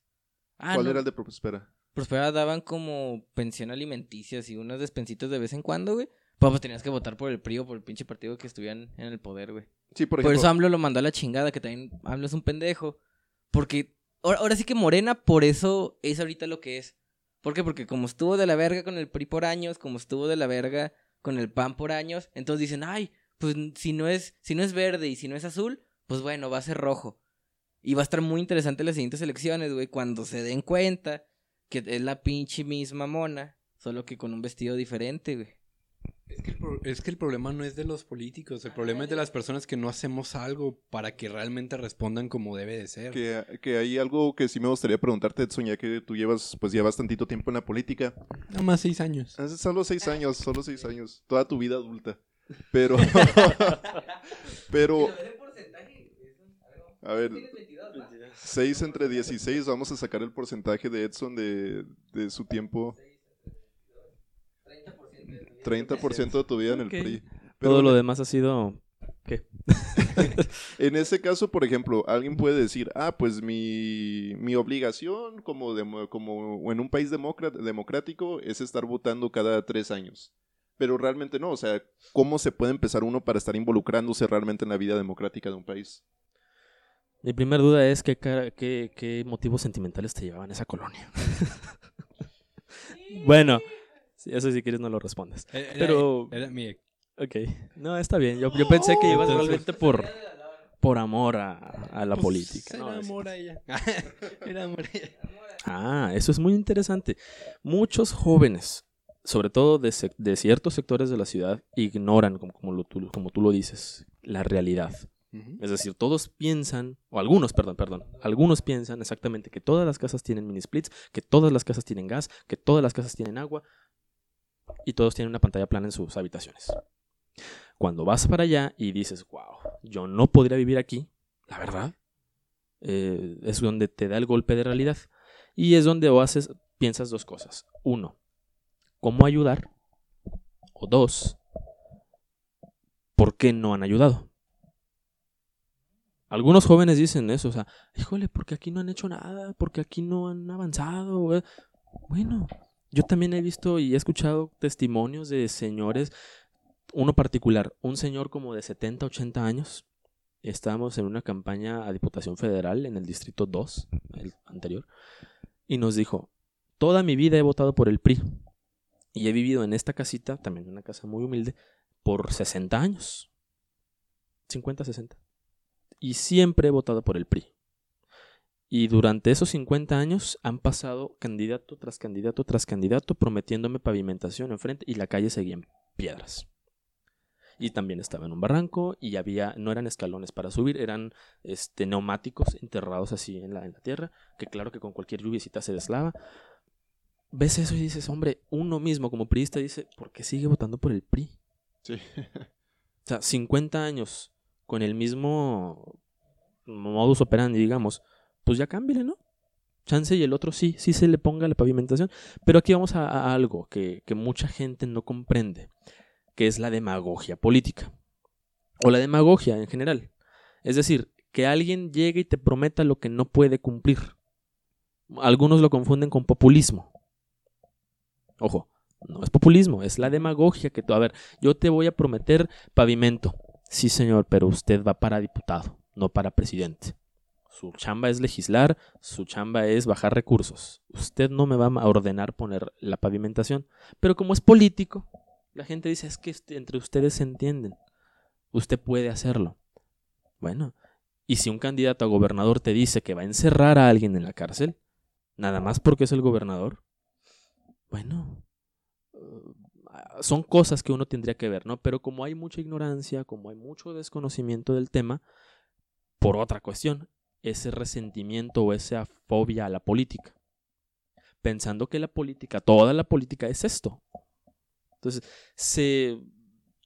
Ah, ¿Cuál no, era el de Prospera? Prospera daban como pensión alimenticia y unas despensitas de vez en cuando, güey. Pues, pues tenías que votar por el PRI o por el pinche partido que estuvieran en el poder, güey. Sí, por Por, ejemplo. eso AMLO lo mandó a la chingada, que también AMLO es un pendejo. Porque ahora, ahora sí que Morena, por eso es ahorita lo que es. ¿Por qué? Porque como estuvo de la verga con el PRI por años, como estuvo de la verga con el PAN por años, entonces dicen, ay, pues si no es, si no es verde y si no es azul, pues bueno, va a ser rojo. Y va a estar muy interesante las siguientes elecciones, güey, cuando se den cuenta que es la pinche misma mona, solo que con un vestido diferente, güey. Es que, el pro- es que el problema no es de los políticos, el problema es de las personas que no hacemos algo para que realmente respondan como debe de ser. Que, que hay algo que sí me gustaría preguntarte, Edson, ya que tú llevas, pues llevas tantito tiempo en la política. Nada más seis años. Hace solo seis años, solo seis años. Toda tu vida adulta. Pero. pero. A ver, 6 entre 16, vamos a sacar el porcentaje de Edson de, de su tiempo. 30% de tu vida en el. PRI. Pero Todo lo demás ha sido... ¿Qué? En ese caso, por ejemplo, alguien puede decir, ah, pues mi, mi obligación como, demo- como en un país democrático es estar votando cada tres años. Pero realmente no, o sea, ¿cómo se puede empezar uno para estar involucrándose realmente en la vida democrática de un país? Mi primera duda es qué, cara- qué, qué motivos sentimentales te llevaban a esa colonia. bueno, sí, eso si quieres no lo respondes. Era- Pero, Era mi ex. ok. No, está bien. Yo, yo pensé que ibas Entonces- realmente por, por amor a, a la Pues, política. Era amor a ella. Era amor a ella. Ah, eso es muy interesante. Muchos jóvenes, sobre todo de, de ciertos sectores de la ciudad, ignoran, como, como, lo- tú, como tú lo dices, la realidad. Es decir, todos piensan, o algunos, perdón, perdón, algunos piensan exactamente que todas las casas tienen mini splits, que todas las casas tienen gas, que todas las casas tienen agua y todos tienen una pantalla plana en sus habitaciones. Cuando vas para allá y dices, wow, yo no podría vivir aquí, la verdad, eh, es donde te da el golpe de realidad. Y es donde o haces, piensas dos cosas. Uno, ¿cómo ayudar? O dos, ¿por qué no han ayudado? Algunos jóvenes dicen eso, o sea, híjole, porque aquí no han hecho nada, porque aquí no han avanzado. güey". Bueno, yo también he visto y he escuchado testimonios de señores, uno particular, un señor como de 70, 80 años. Estábamos en una campaña a Diputación Federal en el Distrito 2, el anterior, y nos dijo, toda mi vida he votado por el PRI y he vivido en esta casita, también una casa muy humilde, por 60 años. 50, 60 y siempre he votado por el PRI. Y durante esos 50 años han pasado candidato tras candidato tras candidato prometiéndome pavimentación enfrente y la calle seguía en piedras. Y también estaba en un barranco y había, no eran escalones para subir, eran este, neumáticos enterrados así en la, en la tierra, que claro que con cualquier lluviecita se deslava. Ves eso y dices, hombre, uno mismo como priista dice, ¿por qué sigue votando por el PRI? Sí. O sea, 50 años con el mismo modus operandi, digamos, pues ya cámbiale, ¿no? Chance y el otro sí, sí se le ponga la pavimentación. Pero aquí vamos a, algo que, que mucha gente no comprende, que es la demagogia política. O la demagogia en general. Es decir, que alguien llegue y te prometa lo que no puede cumplir. Algunos lo confunden con populismo. Ojo, no es populismo, es la demagogia que tú, a ver, yo te voy a prometer pavimento. Sí, señor, pero usted va para diputado, no para presidente. Su chamba es legislar, su chamba es bajar recursos. Usted no me va a ordenar poner la pavimentación. Pero como es político, la gente dice, es que este- entre ustedes se entienden. Usted puede hacerlo. Bueno, y si un candidato a gobernador te dice que va a encerrar a alguien en la cárcel, nada más porque es el gobernador, bueno, son cosas que uno tendría que ver, ¿no? Pero como hay mucha ignorancia, como hay mucho desconocimiento del tema, por otra cuestión, ese resentimiento o esa fobia a la política, pensando que la política, toda la política es esto. Entonces, se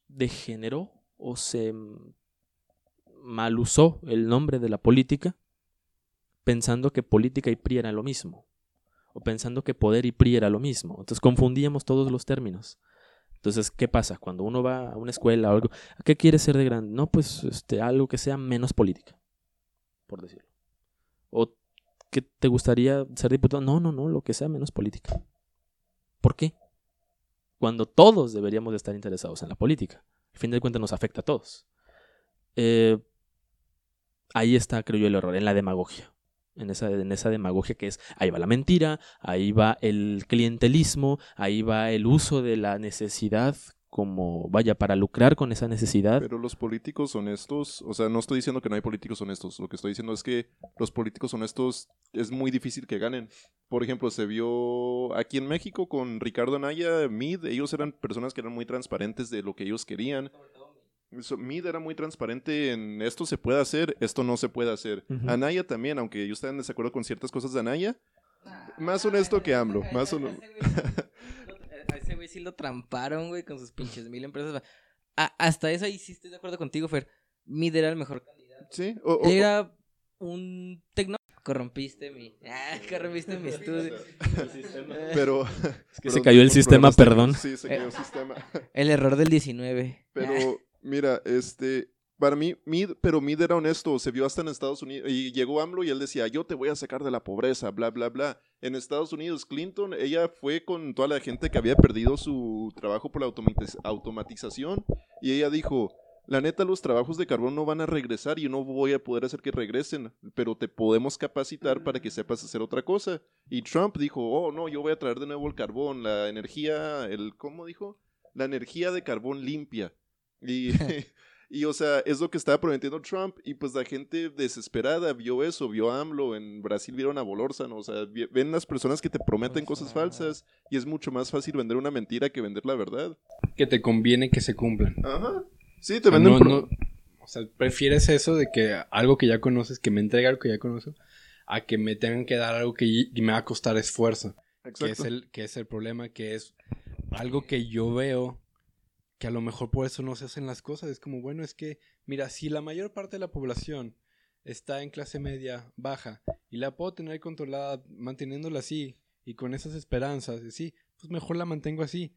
degeneró o se mal usó el nombre de la política pensando que política y PRI era lo mismo o pensando que poder y PRI era lo mismo. Entonces confundíamos todos los términos. Entonces, ¿qué pasa? Cuando uno va a una escuela o algo, ¿qué quiere ser de grande? No, pues este, algo que sea menos política, por decirlo. ¿O qué te gustaría ser diputado? No, no, no, lo que sea menos política. ¿Por qué? Cuando todos deberíamos de estar interesados en la política. Al fin de cuentas nos afecta a todos. Eh, ahí está, creo yo, el error, en la demagogia. En esa, en esa demagogia que es, ahí va la mentira, ahí va el clientelismo, ahí va el uso de la necesidad como, vaya, para lucrar con esa necesidad. Pero los políticos honestos, o sea, no estoy diciendo que no hay políticos honestos, lo que estoy diciendo es que los políticos honestos es muy difícil que ganen. Por ejemplo, se vio aquí en México con Ricardo Anaya, Mid, ellos eran personas que eran muy transparentes de lo que ellos querían. So, Mid era muy transparente en esto se puede hacer, esto no se puede hacer. Ujú. Anaya también, aunque ellos estén en desacuerdo con ciertas cosas de Anaya, más honesto que AMLO, más honesto. Güey sí lo tramparon, güey, con sus pinches mil empresas. A- hasta eso ahí sí estoy de acuerdo contigo, Fer. Mid era el mejor candidato. Sí, o- o- Era un tecno... Corrompiste mi... Ah, corrompiste mi estudio. pero... Es que pero se cayó el sistema, perdón. Sí, se cayó el sistema. El error del 19. Pero, mira, este, para mí, Mid, pero Mid era honesto, se vio hasta en Estados Unidos, y llegó AMLO y él decía, yo te voy a sacar de la pobreza, bla, bla, bla. En Estados Unidos, Clinton, ella fue con toda la gente que había perdido su trabajo por la automatiz- automatización, y ella dijo, la neta, los trabajos de carbón no van a regresar y yo no voy a poder hacer que regresen, pero te podemos capacitar para que sepas hacer otra cosa. Y Trump dijo, oh, no, yo voy a traer de nuevo el carbón, la energía, el, ¿cómo dijo? La energía de carbón limpia. Y, y, o sea, es lo que estaba prometiendo Trump y pues la gente desesperada vio eso, vio a AMLO, en Brasil vieron a Bolórzano, o sea, ven las personas que te prometen cosas falsas y es mucho más fácil vender una mentira que vender la verdad. Que te conviene que se cumplan. Ajá. Sí, O te sea, venden... no- pro- no- o sea, prefieres eso de que algo que ya conoces, que me entregue algo que ya conozco, a que me tengan que dar algo que y- me va a costar esfuerzo. Que es, Exacto. el, que es el problema, que es algo que yo veo que a lo mejor por eso no se hacen las cosas. Es como, bueno, es que, mira, si la mayor parte de la población está en clase media baja y la puedo tener controlada manteniéndola así y con esas esperanzas, y sí, pues mejor la mantengo así.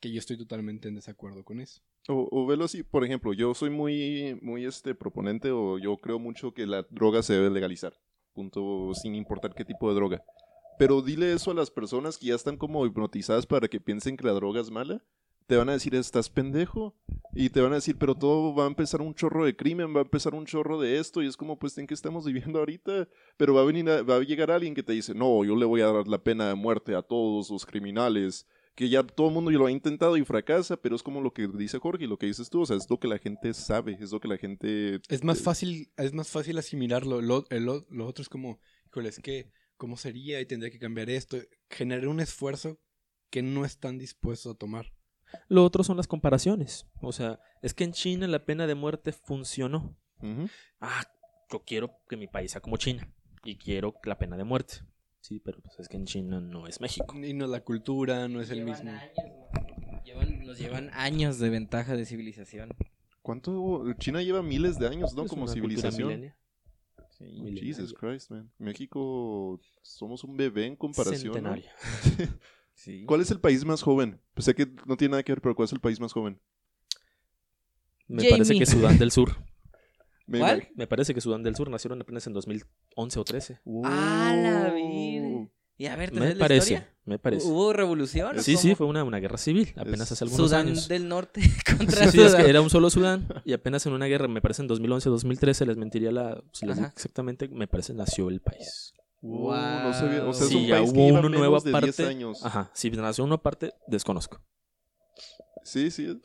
Que yo estoy totalmente en desacuerdo con eso. O, o velo así, por ejemplo, yo soy muy, muy este proponente o yo creo mucho que la droga se debe legalizar, punto, sin importar qué tipo de droga. Pero dile eso a las personas que ya están como hipnotizadas para que piensen que la droga es mala. Te van a decir, estás pendejo. Y te van a decir, pero todo va a empezar un chorro de crimen, va a empezar un chorro de esto. Y es como, pues, ¿en qué estamos viviendo ahorita? Pero va a venir, a- va a llegar alguien que te dice, no, yo le voy a dar la pena de muerte a todos los criminales que ya todo el mundo lo ha intentado y fracasa, pero es como lo que dice Jorge y lo que dices tú, o sea, es lo que la gente sabe, es lo que la gente... Es más fácil, es más fácil asimilarlo. Lo, el o- lo otro es como, híjole, es que, ¿cómo sería? Y tendría que cambiar esto. Generar un esfuerzo que no están dispuestos a tomar. Lo otro son las comparaciones. O sea, es que en China la pena de muerte funcionó. Ah, yo quiero que mi país sea como China. Y quiero la pena de muerte. Sí, pero pues es que en China no es México. Y no es la cultura, no es el mismo. años, Llevan- nos llevan años de ventaja de civilización. ¿Cuánto? China lleva miles de años, ¿no? Es Como civilización. Sí, milenaria. Jesus Christ, man. México, somos un bebé en comparación. ¿no? Sí. ¿Cuál es el país más joven? Pues sé que no tiene nada que ver, pero ¿cuál es el país más joven? Me Jamie. parece que Sudán del Sur. Me ¿Cuál? Me parece que Sudán del Sur nacieron apenas en 2011 o 13. ¡Ah, la! Y a ver, ¿te Me la parece, historia? me parece. ¿Hubo revolución? Sí, cómo? sí, fue una, una guerra civil, apenas Es hace algunos Sudán años. del Norte contra Sí, es Sudán. que era un solo Sudán y apenas en una guerra, me parece en 2011 o 2013, les mentiría la, si les exactamente, me parece nació el país. Wow, no sabía. O sea, es Sí, un ya país hubo que lleva menos nuevo de 10 aparte. años. Ajá, si nació uno aparte, desconozco. Sí, sí.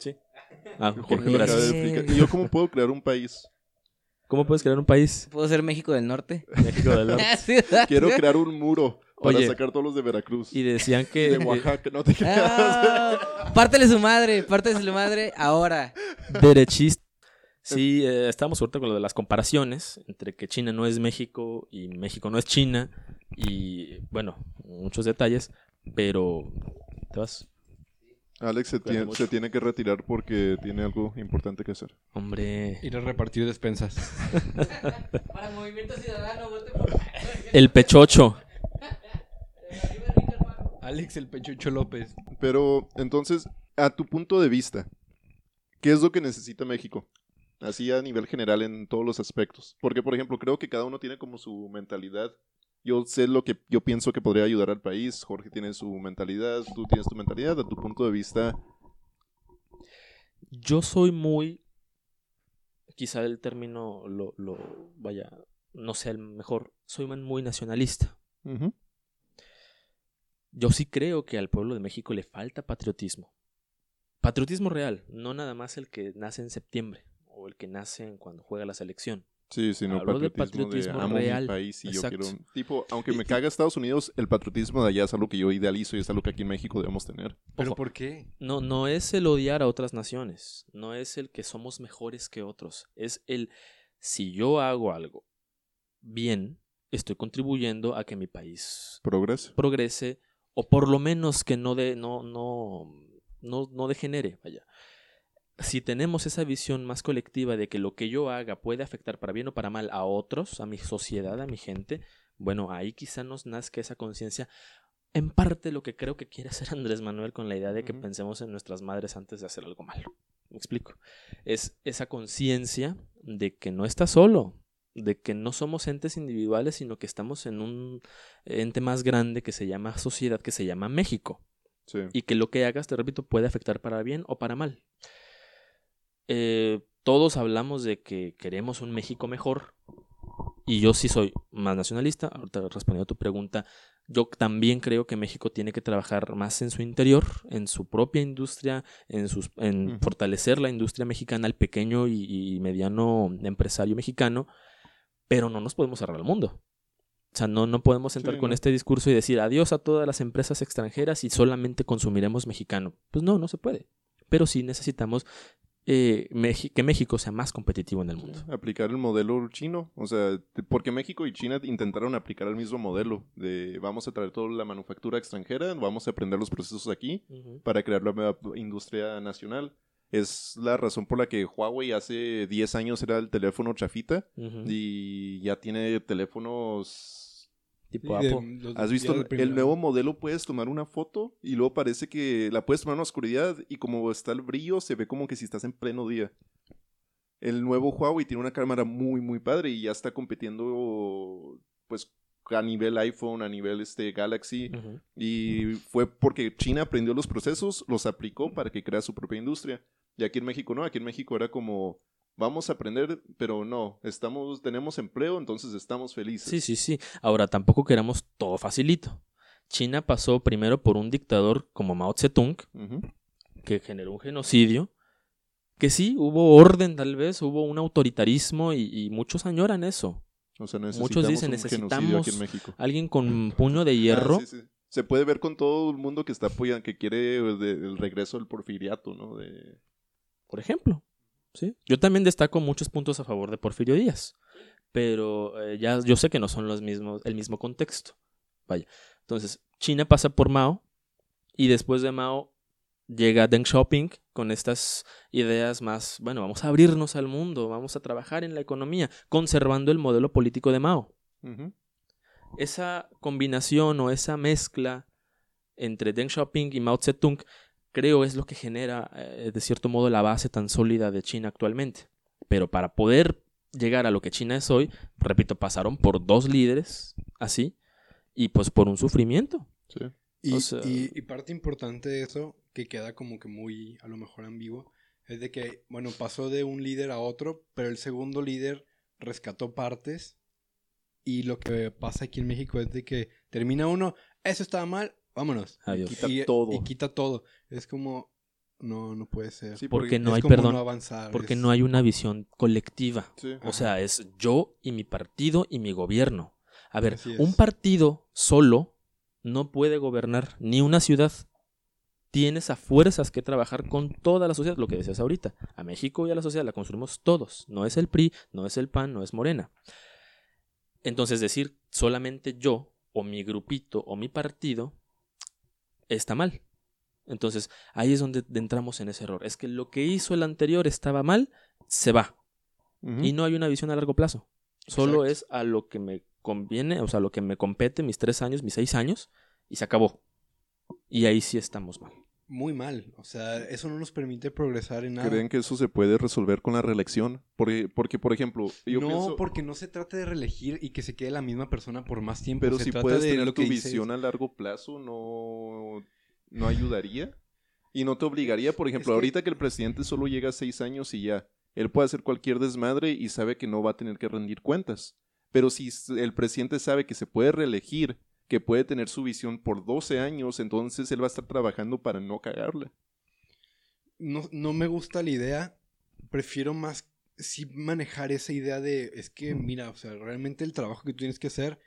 Ah, Jorge gracias. ¿Y yo cómo puedo crear un país? ¿Cómo puedes crear un país? ¿Puedo ser México del Norte? México del Norte. Sí. Quiero crear un muro para Oye. sacar todos los de Veracruz. Y decían que... de Oaxaca, no te creas. Ah, pártele su madre, pártele su madre ahora. derechista. Sí, eh, estamos ahorita con lo de las comparaciones entre que China no es México y México no es China y bueno, muchos detalles, pero te vas, Alex se tiene, mucho. se tiene que retirar porque tiene algo importante que hacer. hombre, Ir a repartir despensas. Para Movimiento Ciudadano, vote por... el pechocho. Alex el Pechucho López. Pero entonces, a tu punto de vista, ¿qué es lo que necesita México? Así a nivel general en todos los aspectos. Porque, por ejemplo, creo que cada uno tiene como su mentalidad. Yo sé lo que yo pienso que podría ayudar al país. Jorge tiene su mentalidad, tú tienes tu mentalidad. A tu punto de vista, Yo soy muy, quizá el término lo, lo vaya, no sea el mejor, soy muy nacionalista. Yo sí creo que al pueblo de México le falta patriotismo. Patriotismo real, no nada más el que nace en septiembre o el que nace cuando juega la selección. sí, sino Hablo de patriotismo de, patriotismo amo real. mi país y Exacto. yo quiero... Tipo, aunque me caga Estados Unidos, el patriotismo de allá es algo que yo idealizo y es algo que aquí en México debemos tener. ¿Pero Ojo. por qué? No, no es el odiar a otras naciones, no es el que somos mejores que otros, es el si yo hago algo bien, estoy contribuyendo a que mi país Progreso. progrese o por lo menos que no de no no no, no degenere, vaya. Si tenemos esa visión más colectiva de que lo que yo haga puede afectar para bien o para mal a otros, a mi sociedad, a mi gente, bueno, ahí quizá nos nazca esa conciencia. En parte lo que creo que quiere hacer Andrés Manuel con la idea de que pensemos en nuestras madres antes de hacer algo malo. Me explico. Es esa conciencia de que no está solo, de que no somos entes individuales, sino que estamos en un ente más grande que se llama sociedad, que se llama México. Sí. Y que lo que hagas, te repito, puede afectar para bien o para mal. Eh, todos hablamos de que queremos un México mejor. Y yo sí soy más nacionalista. Ahorita respondiendo a tu pregunta, yo también creo que México tiene que trabajar más en su interior, en su propia industria, en, sus, en fortalecer la industria mexicana, el pequeño y, y mediano empresario mexicano, pero no nos podemos cerrar al mundo. O sea, no, no podemos entrar Sí, con no. este discurso y decir adiós a todas las empresas extranjeras y solamente consumiremos mexicano. Pues no, no se puede. Pero sí necesitamos eh, que México sea más competitivo en el mundo. Aplicar el modelo chino. O sea, porque México y China intentaron aplicar el mismo modelo. De vamos a traer toda la manufactura extranjera, vamos a aprender los procesos aquí para crear la nueva industria nacional. Es la razón por la que Huawei hace 10 años era el teléfono chafita y ya tiene teléfonos Tipo Sí, de- Apple. los- ¿Has visto el nuevo modelo? Puedes tomar una foto y luego parece que la puedes tomar en la oscuridad y como está el brillo se ve como que si estás en pleno día. El nuevo Huawei tiene una cámara muy muy padre y ya está compitiendo pues a nivel iPhone, a nivel este Galaxy y fue porque China aprendió los procesos, los aplicó para que crea su propia industria. Y aquí en México no, aquí en México era como vamos a aprender, pero no, estamos tenemos empleo, entonces estamos felices. Sí, sí, sí. Ahora, tampoco queramos todo facilito. China pasó primero por un dictador como Mao Zedong, Ujú. que generó un genocidio, que sí, hubo orden tal vez, hubo un autoritarismo y, y muchos añoran eso. O sea, Muchos dicen, necesitamos aquí en México. Alguien con puño de hierro. Ah, sí, sí. Se puede ver con todo el mundo que está apoyando, que quiere el regreso del porfiriato, ¿no? De... por ejemplo. ¿Sí? Yo también destaco muchos puntos a favor de Porfirio Díaz, pero eh, ya yo sé que no son los mismos, el mismo contexto. Vaya. Entonces, China pasa por Mao y después de Mao llega Deng Xiaoping con estas ideas más, bueno, vamos a abrirnos al mundo, vamos a trabajar en la economía, conservando el modelo político de Mao. Esa combinación o esa mezcla entre Deng Xiaoping y Mao Zedong creo es lo que genera eh, de cierto modo la base tan sólida de China actualmente. Pero para poder llegar a lo que China es hoy, repito, pasaron por dos líderes así y pues por un sufrimiento. Sí. Y, O sea- y- y parte importante de eso, que queda como que muy, a lo mejor ambiguo, es de que, bueno, pasó de un líder a otro, pero el segundo líder rescató partes. Y lo que pasa aquí en México es de que termina uno, eso estaba mal, vámonos. Adiós. Quita y, todo. Y quita todo. Es como, no, no puede ser. Sí, Porque no hay perdón, no avanzar. porque es- no hay una visión colectiva. Sí. O sea, es yo y mi partido y mi gobierno. A ver, un partido solo no puede gobernar ni una ciudad. Tienes a fuerzas que trabajar con toda la sociedad, lo que decías ahorita. A México y a la sociedad la construimos todos. No es el PRI, no es el PAN, no es Morena. Entonces decir solamente yo o mi grupito o mi partido está mal. Entonces ahí es donde entramos en ese error. Es que lo que hizo el anterior estaba mal, se va. Y no hay una visión a largo plazo. Solo Exacto. es a lo que me conviene, o sea, a lo que me compete mis tres años, mis seis años, y se acabó. Y ahí sí estamos mal. Muy mal. O sea, eso no nos permite progresar en nada. ¿Creen que eso se puede resolver con la reelección? Porque, porque por ejemplo, yo no, pienso... porque no se trata de reelegir y que se quede la misma persona por más tiempo. Pero se si trata puedes de tener lo tu que visión a largo plazo, ¿no, no ayudaría? Y no te obligaría, por ejemplo, que- ahorita que el presidente solo llega a seis años y ya, él puede hacer cualquier desmadre y sabe que no va a tener que rendir cuentas. Pero si el presidente sabe que se puede reelegir, que puede tener su visión por 12 años, entonces él va a estar trabajando para no cagarla. No, no me gusta la idea. Prefiero más sí manejar esa idea de es que mira, o sea, realmente el trabajo que tú tienes que hacer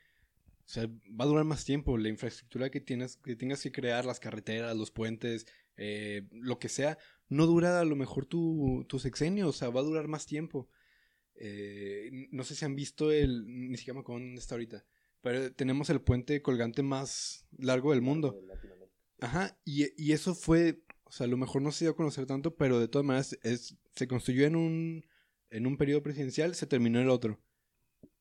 o sea, va a durar más tiempo. La infraestructura que tienes que tengas que crear, las carreteras, los puentes, eh, lo que sea, no dura a lo mejor tu, tu sexenio, o sea, va a durar más tiempo. Eh, no sé si han visto el, ni siquiera me acuerdo dónde está ahorita, pero tenemos el puente colgante más largo del mundo. Ajá, y, y eso fue, o sea, a lo mejor no se dio a conocer tanto, pero de todas maneras es, se construyó en un, en un periodo presidencial, se terminó el otro.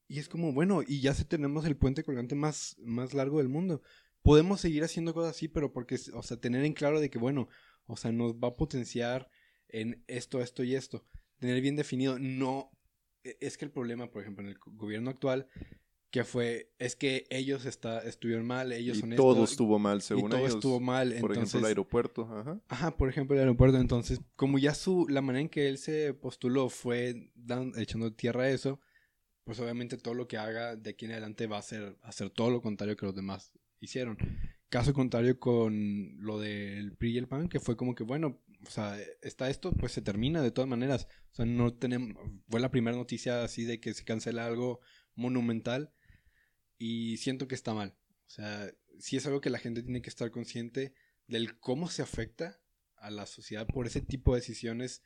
Y es como, bueno, y ya se tenemos el puente colgante más, más largo del mundo. Podemos seguir haciendo cosas así, pero porque, o sea, tener en claro de que, bueno, o sea, nos va a potenciar en esto, esto y esto. Tener bien definido, no, e- es que el problema, por ejemplo, en el gobierno actual, que fue, es que ellos está, estuvieron mal, ellos y son todo esto, estuvo mal y según todo ellos. estuvo mal, Por entonces... ejemplo, el aeropuerto. Ajá. Ajá, por ejemplo, el aeropuerto. Entonces, como ya su, la manera en que él se postuló fue dan- echando tierra a eso, pues obviamente todo lo que haga de aquí en adelante va a ser hacer todo lo contrario que los demás hicieron. Caso contrario con lo del PRI y el PAN, que fue como que, bueno, o sea, está esto, pues se termina de todas maneras. O sea, no tenemos, fue la primera noticia así de que se cancela algo monumental y siento que está mal. O sea, sí es algo que la gente tiene que estar consciente del cómo se afecta a la sociedad por ese tipo de decisiones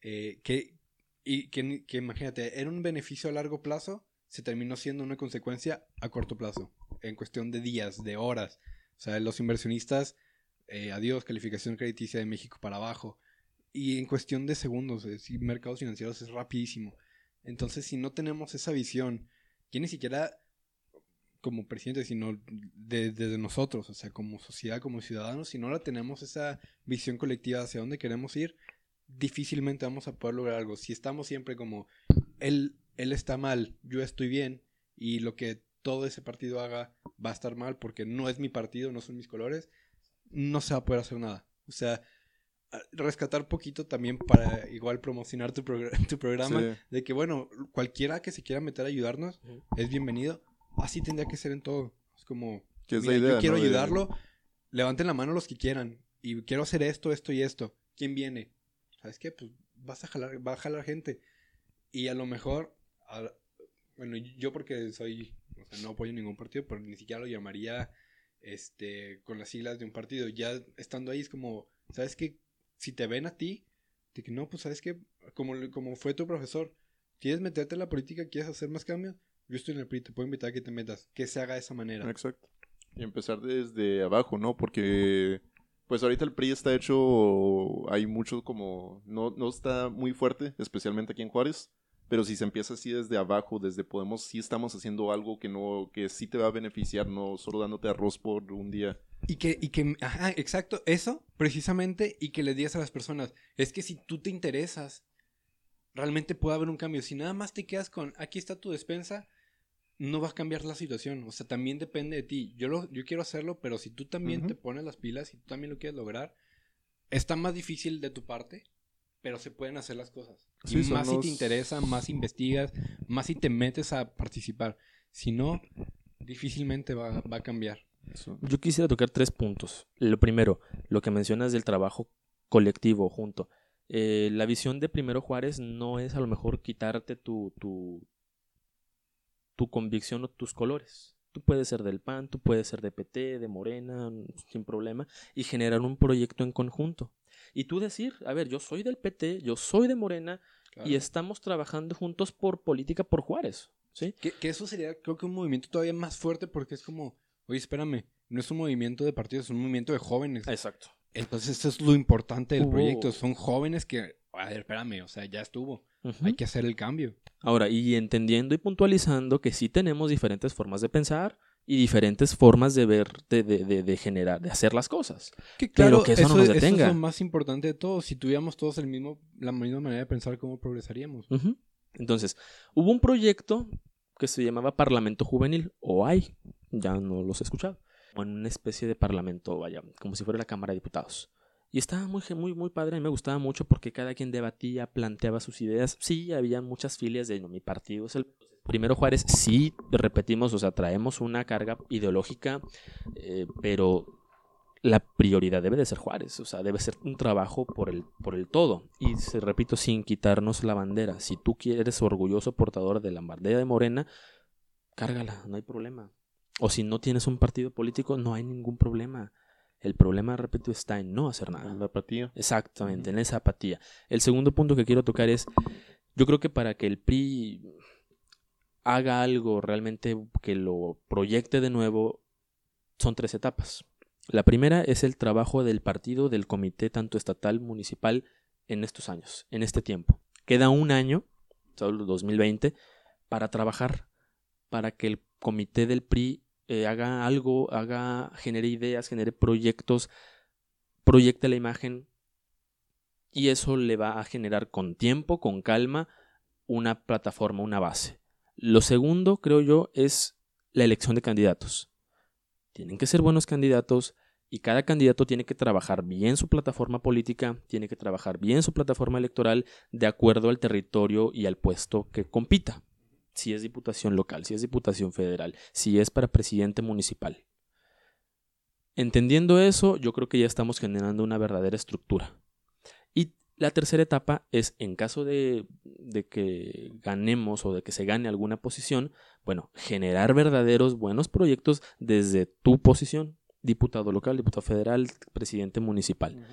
eh, que, y que, imagínate, era un beneficio a largo plazo, se terminó siendo una consecuencia a corto plazo, en cuestión de días, de horas. O sea, los inversionistas, eh, adiós, calificación crediticia de México para abajo. Y en cuestión de segundos, es mercados financieros es rapidísimo. Entonces, si no tenemos esa visión, que ni siquiera como presidente, sino de- desde nosotros, o sea, como sociedad, como ciudadanos, si no la tenemos esa visión colectiva hacia dónde queremos ir, difícilmente vamos a poder lograr algo. Si estamos siempre como, él, él está mal, yo estoy bien, y lo que todo ese partido haga va a estar mal porque no es mi partido, no son mis colores, no se va a poder hacer nada. O sea, rescatar poquito también para igual promocionar tu, progr- tu programa, Sí. de que bueno, cualquiera que se quiera meter a ayudarnos es bienvenido. Así tendría que ser en todo. Es como, Que es mira, la idea, yo quiero ayudarlo, levanten la mano los que quieran. Y quiero hacer esto, esto y esto. ¿Quién viene? ¿Sabes qué? Pues vas a jalar, va a jalar gente. Y a lo mejor, a- bueno, yo porque soy, o sea, no apoyo ningún partido, pero ni siquiera lo llamaría este con las siglas de un partido. Ya estando ahí es como, ¿sabes qué? Si te ven a ti, de que no, pues sabes qué, como, como fue tu profesor, ¿quieres meterte en la política? ¿Quieres hacer más cambios? Yo estoy en el PRI, te puedo invitar a que te metas, que se haga de esa manera. Exacto. Y empezar desde abajo, ¿no? Porque, pues ahorita el PRI está hecho, hay mucho como, no, no está muy fuerte, especialmente aquí en Juárez, pero si se empieza así desde abajo, desde Podemos, sí estamos haciendo algo que no, que sí te va a beneficiar, no solo dándote arroz por un día. Y que, y que, ajá, exacto, eso, precisamente, y que le digas a las personas, es que si tú te interesas, realmente puede haber un cambio. Si nada más te quedas con, aquí está tu despensa, no va a cambiar la situación. O sea, también depende de ti. Yo, lo, yo quiero hacerlo, pero si tú también te pones las pilas y tú también lo quieres lograr, está más difícil de tu parte, pero se pueden hacer las cosas. Sí, y más si te interesa, más investigas, más si te metes a participar. Si no, difícilmente va, va a cambiar. Eso. Yo quisiera tocar tres puntos. Lo primero, lo que mencionas del trabajo colectivo junto. Eh, la visión de Primero Juárez no es a lo mejor quitarte tu, tu, tu convicción o tus colores. Tú puedes ser del PAN, tú puedes ser de PT, de Morena, sin problema, y generar un proyecto en conjunto. Y tú decir, a ver, yo soy del PT, yo soy de Morena, y estamos trabajando juntos por política por Juárez. ¿sí? Que, que eso sería, creo que un movimiento todavía más fuerte porque es como, oye, espérame, no es un movimiento de partidos, es un movimiento de jóvenes. Exacto. Entonces eso es lo importante del proyecto. Son jóvenes que, a ver, espérame, o sea, ya estuvo. Hay que hacer el cambio. Ahora, y entendiendo y puntualizando que sí tenemos diferentes formas de pensar y diferentes formas de ver, de, de, de, de generar, de hacer las cosas. Que Pero que eso no nos es detenga. lo más importante de todo. Si tuviéramos todos el mismo, la misma manera de pensar, ¿cómo progresaríamos? Entonces, hubo un proyecto que se llamaba Parlamento Juvenil, o hay, ya no los he escuchado, o en una especie de parlamento, vaya, como si fuera la Cámara de Diputados. Y estaba muy, muy, muy padre, mí me gustaba mucho porque cada quien debatía, planteaba sus ideas. Sí, había muchas filias de no, mi partido es el primero Juárez. Sí, repetimos, o sea, traemos una carga ideológica, eh, pero la prioridad debe de ser Juárez, o sea, debe ser un trabajo por el, por el todo. Y se repito, sin quitarnos la bandera. Si tú quieres orgulloso portador de la bandera de Morena, cárgala, no hay problema. O si no tienes un partido político, no hay ningún problema. El problema, repito, está en no hacer nada. La apatía. Exactamente, en esa apatía. El segundo punto que quiero tocar es, yo creo que para que el PRI haga algo realmente que lo proyecte de nuevo, son tres etapas. La primera es el trabajo del partido, del comité, tanto estatal, municipal, en estos años, en este tiempo. Queda un año, solo 2020, para trabajar, para que el comité del PRI eh, haga algo, haga, genere ideas, genere proyectos, proyecte la imagen y eso le va a generar con tiempo, con calma, una plataforma, una base. Lo segundo, creo yo, es la elección de candidatos. Tienen que ser buenos candidatos y cada candidato tiene que trabajar bien su plataforma política, tiene que trabajar bien su plataforma electoral de acuerdo al territorio y al puesto que compita. Si es diputación local, si es diputación federal, si es para presidente municipal. Entendiendo eso, yo creo que ya estamos generando una verdadera estructura. Y la tercera etapa es, en caso de, de, que ganemos o de que se gane alguna posición, bueno, generar verdaderos buenos proyectos desde tu posición, diputado local, diputado federal, presidente municipal.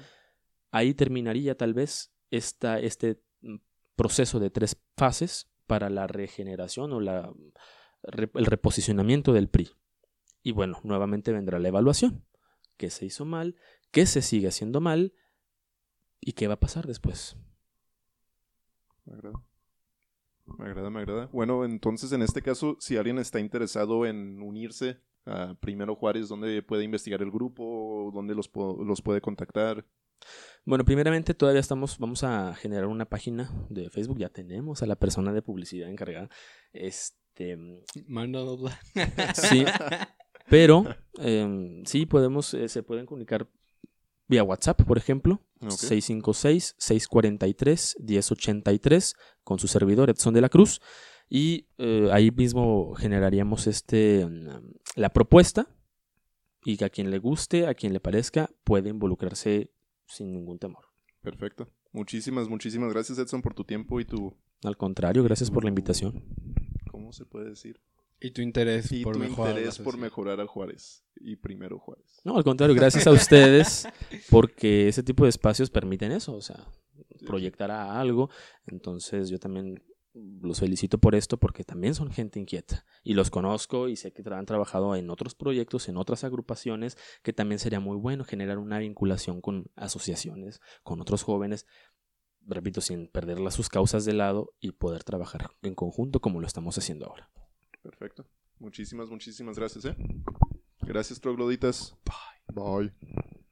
Ahí terminaría tal vez esta, este mm, proceso de tres fases para la regeneración o el reposicionamiento del PRI. Y bueno, nuevamente vendrá la evaluación qué se hizo mal, qué se sigue haciendo mal y qué va a pasar después. Me agrada. Me agrada, me agrada. Bueno, entonces en este caso, si alguien está interesado en unirse a Primero Juárez, ¿dónde puede investigar el grupo? ¿Dónde los, los puede contactar? Bueno, primeramente todavía estamos, vamos a generar una página de Facebook, ya tenemos a la persona de publicidad encargada. Este. Mándalo. Sí. Pero em, sí podemos, eh, se pueden comunicar vía WhatsApp, por ejemplo, 656-643-1083 con su servidor Edson de la Cruz. Y eh, ahí mismo generaríamos este, mm, la propuesta y que a quien le guste, a quien le parezca, puede involucrarse sin ningún temor. Perfecto. Muchísimas, muchísimas gracias Edson por tu tiempo y tu... Al contrario, gracias por la invitación. ¿Cómo se puede decir? Y tu interés y por tu mejorar. interés por mejorar a Juárez y primero Juárez. No, al contrario, gracias a ustedes porque ese tipo de espacios permiten eso, o sea, proyectar a algo. Entonces yo también los felicito por esto porque también son gente inquieta y los conozco y sé que han trabajado en otros proyectos, en otras agrupaciones, que también sería muy bueno generar una vinculación con asociaciones, con otros jóvenes, repito, sin perder sus causas de lado y poder trabajar en conjunto como lo estamos haciendo ahora. Perfecto. Muchísimas, muchísimas gracias, ¿eh? Gracias, trogloditas. Bye. Bye.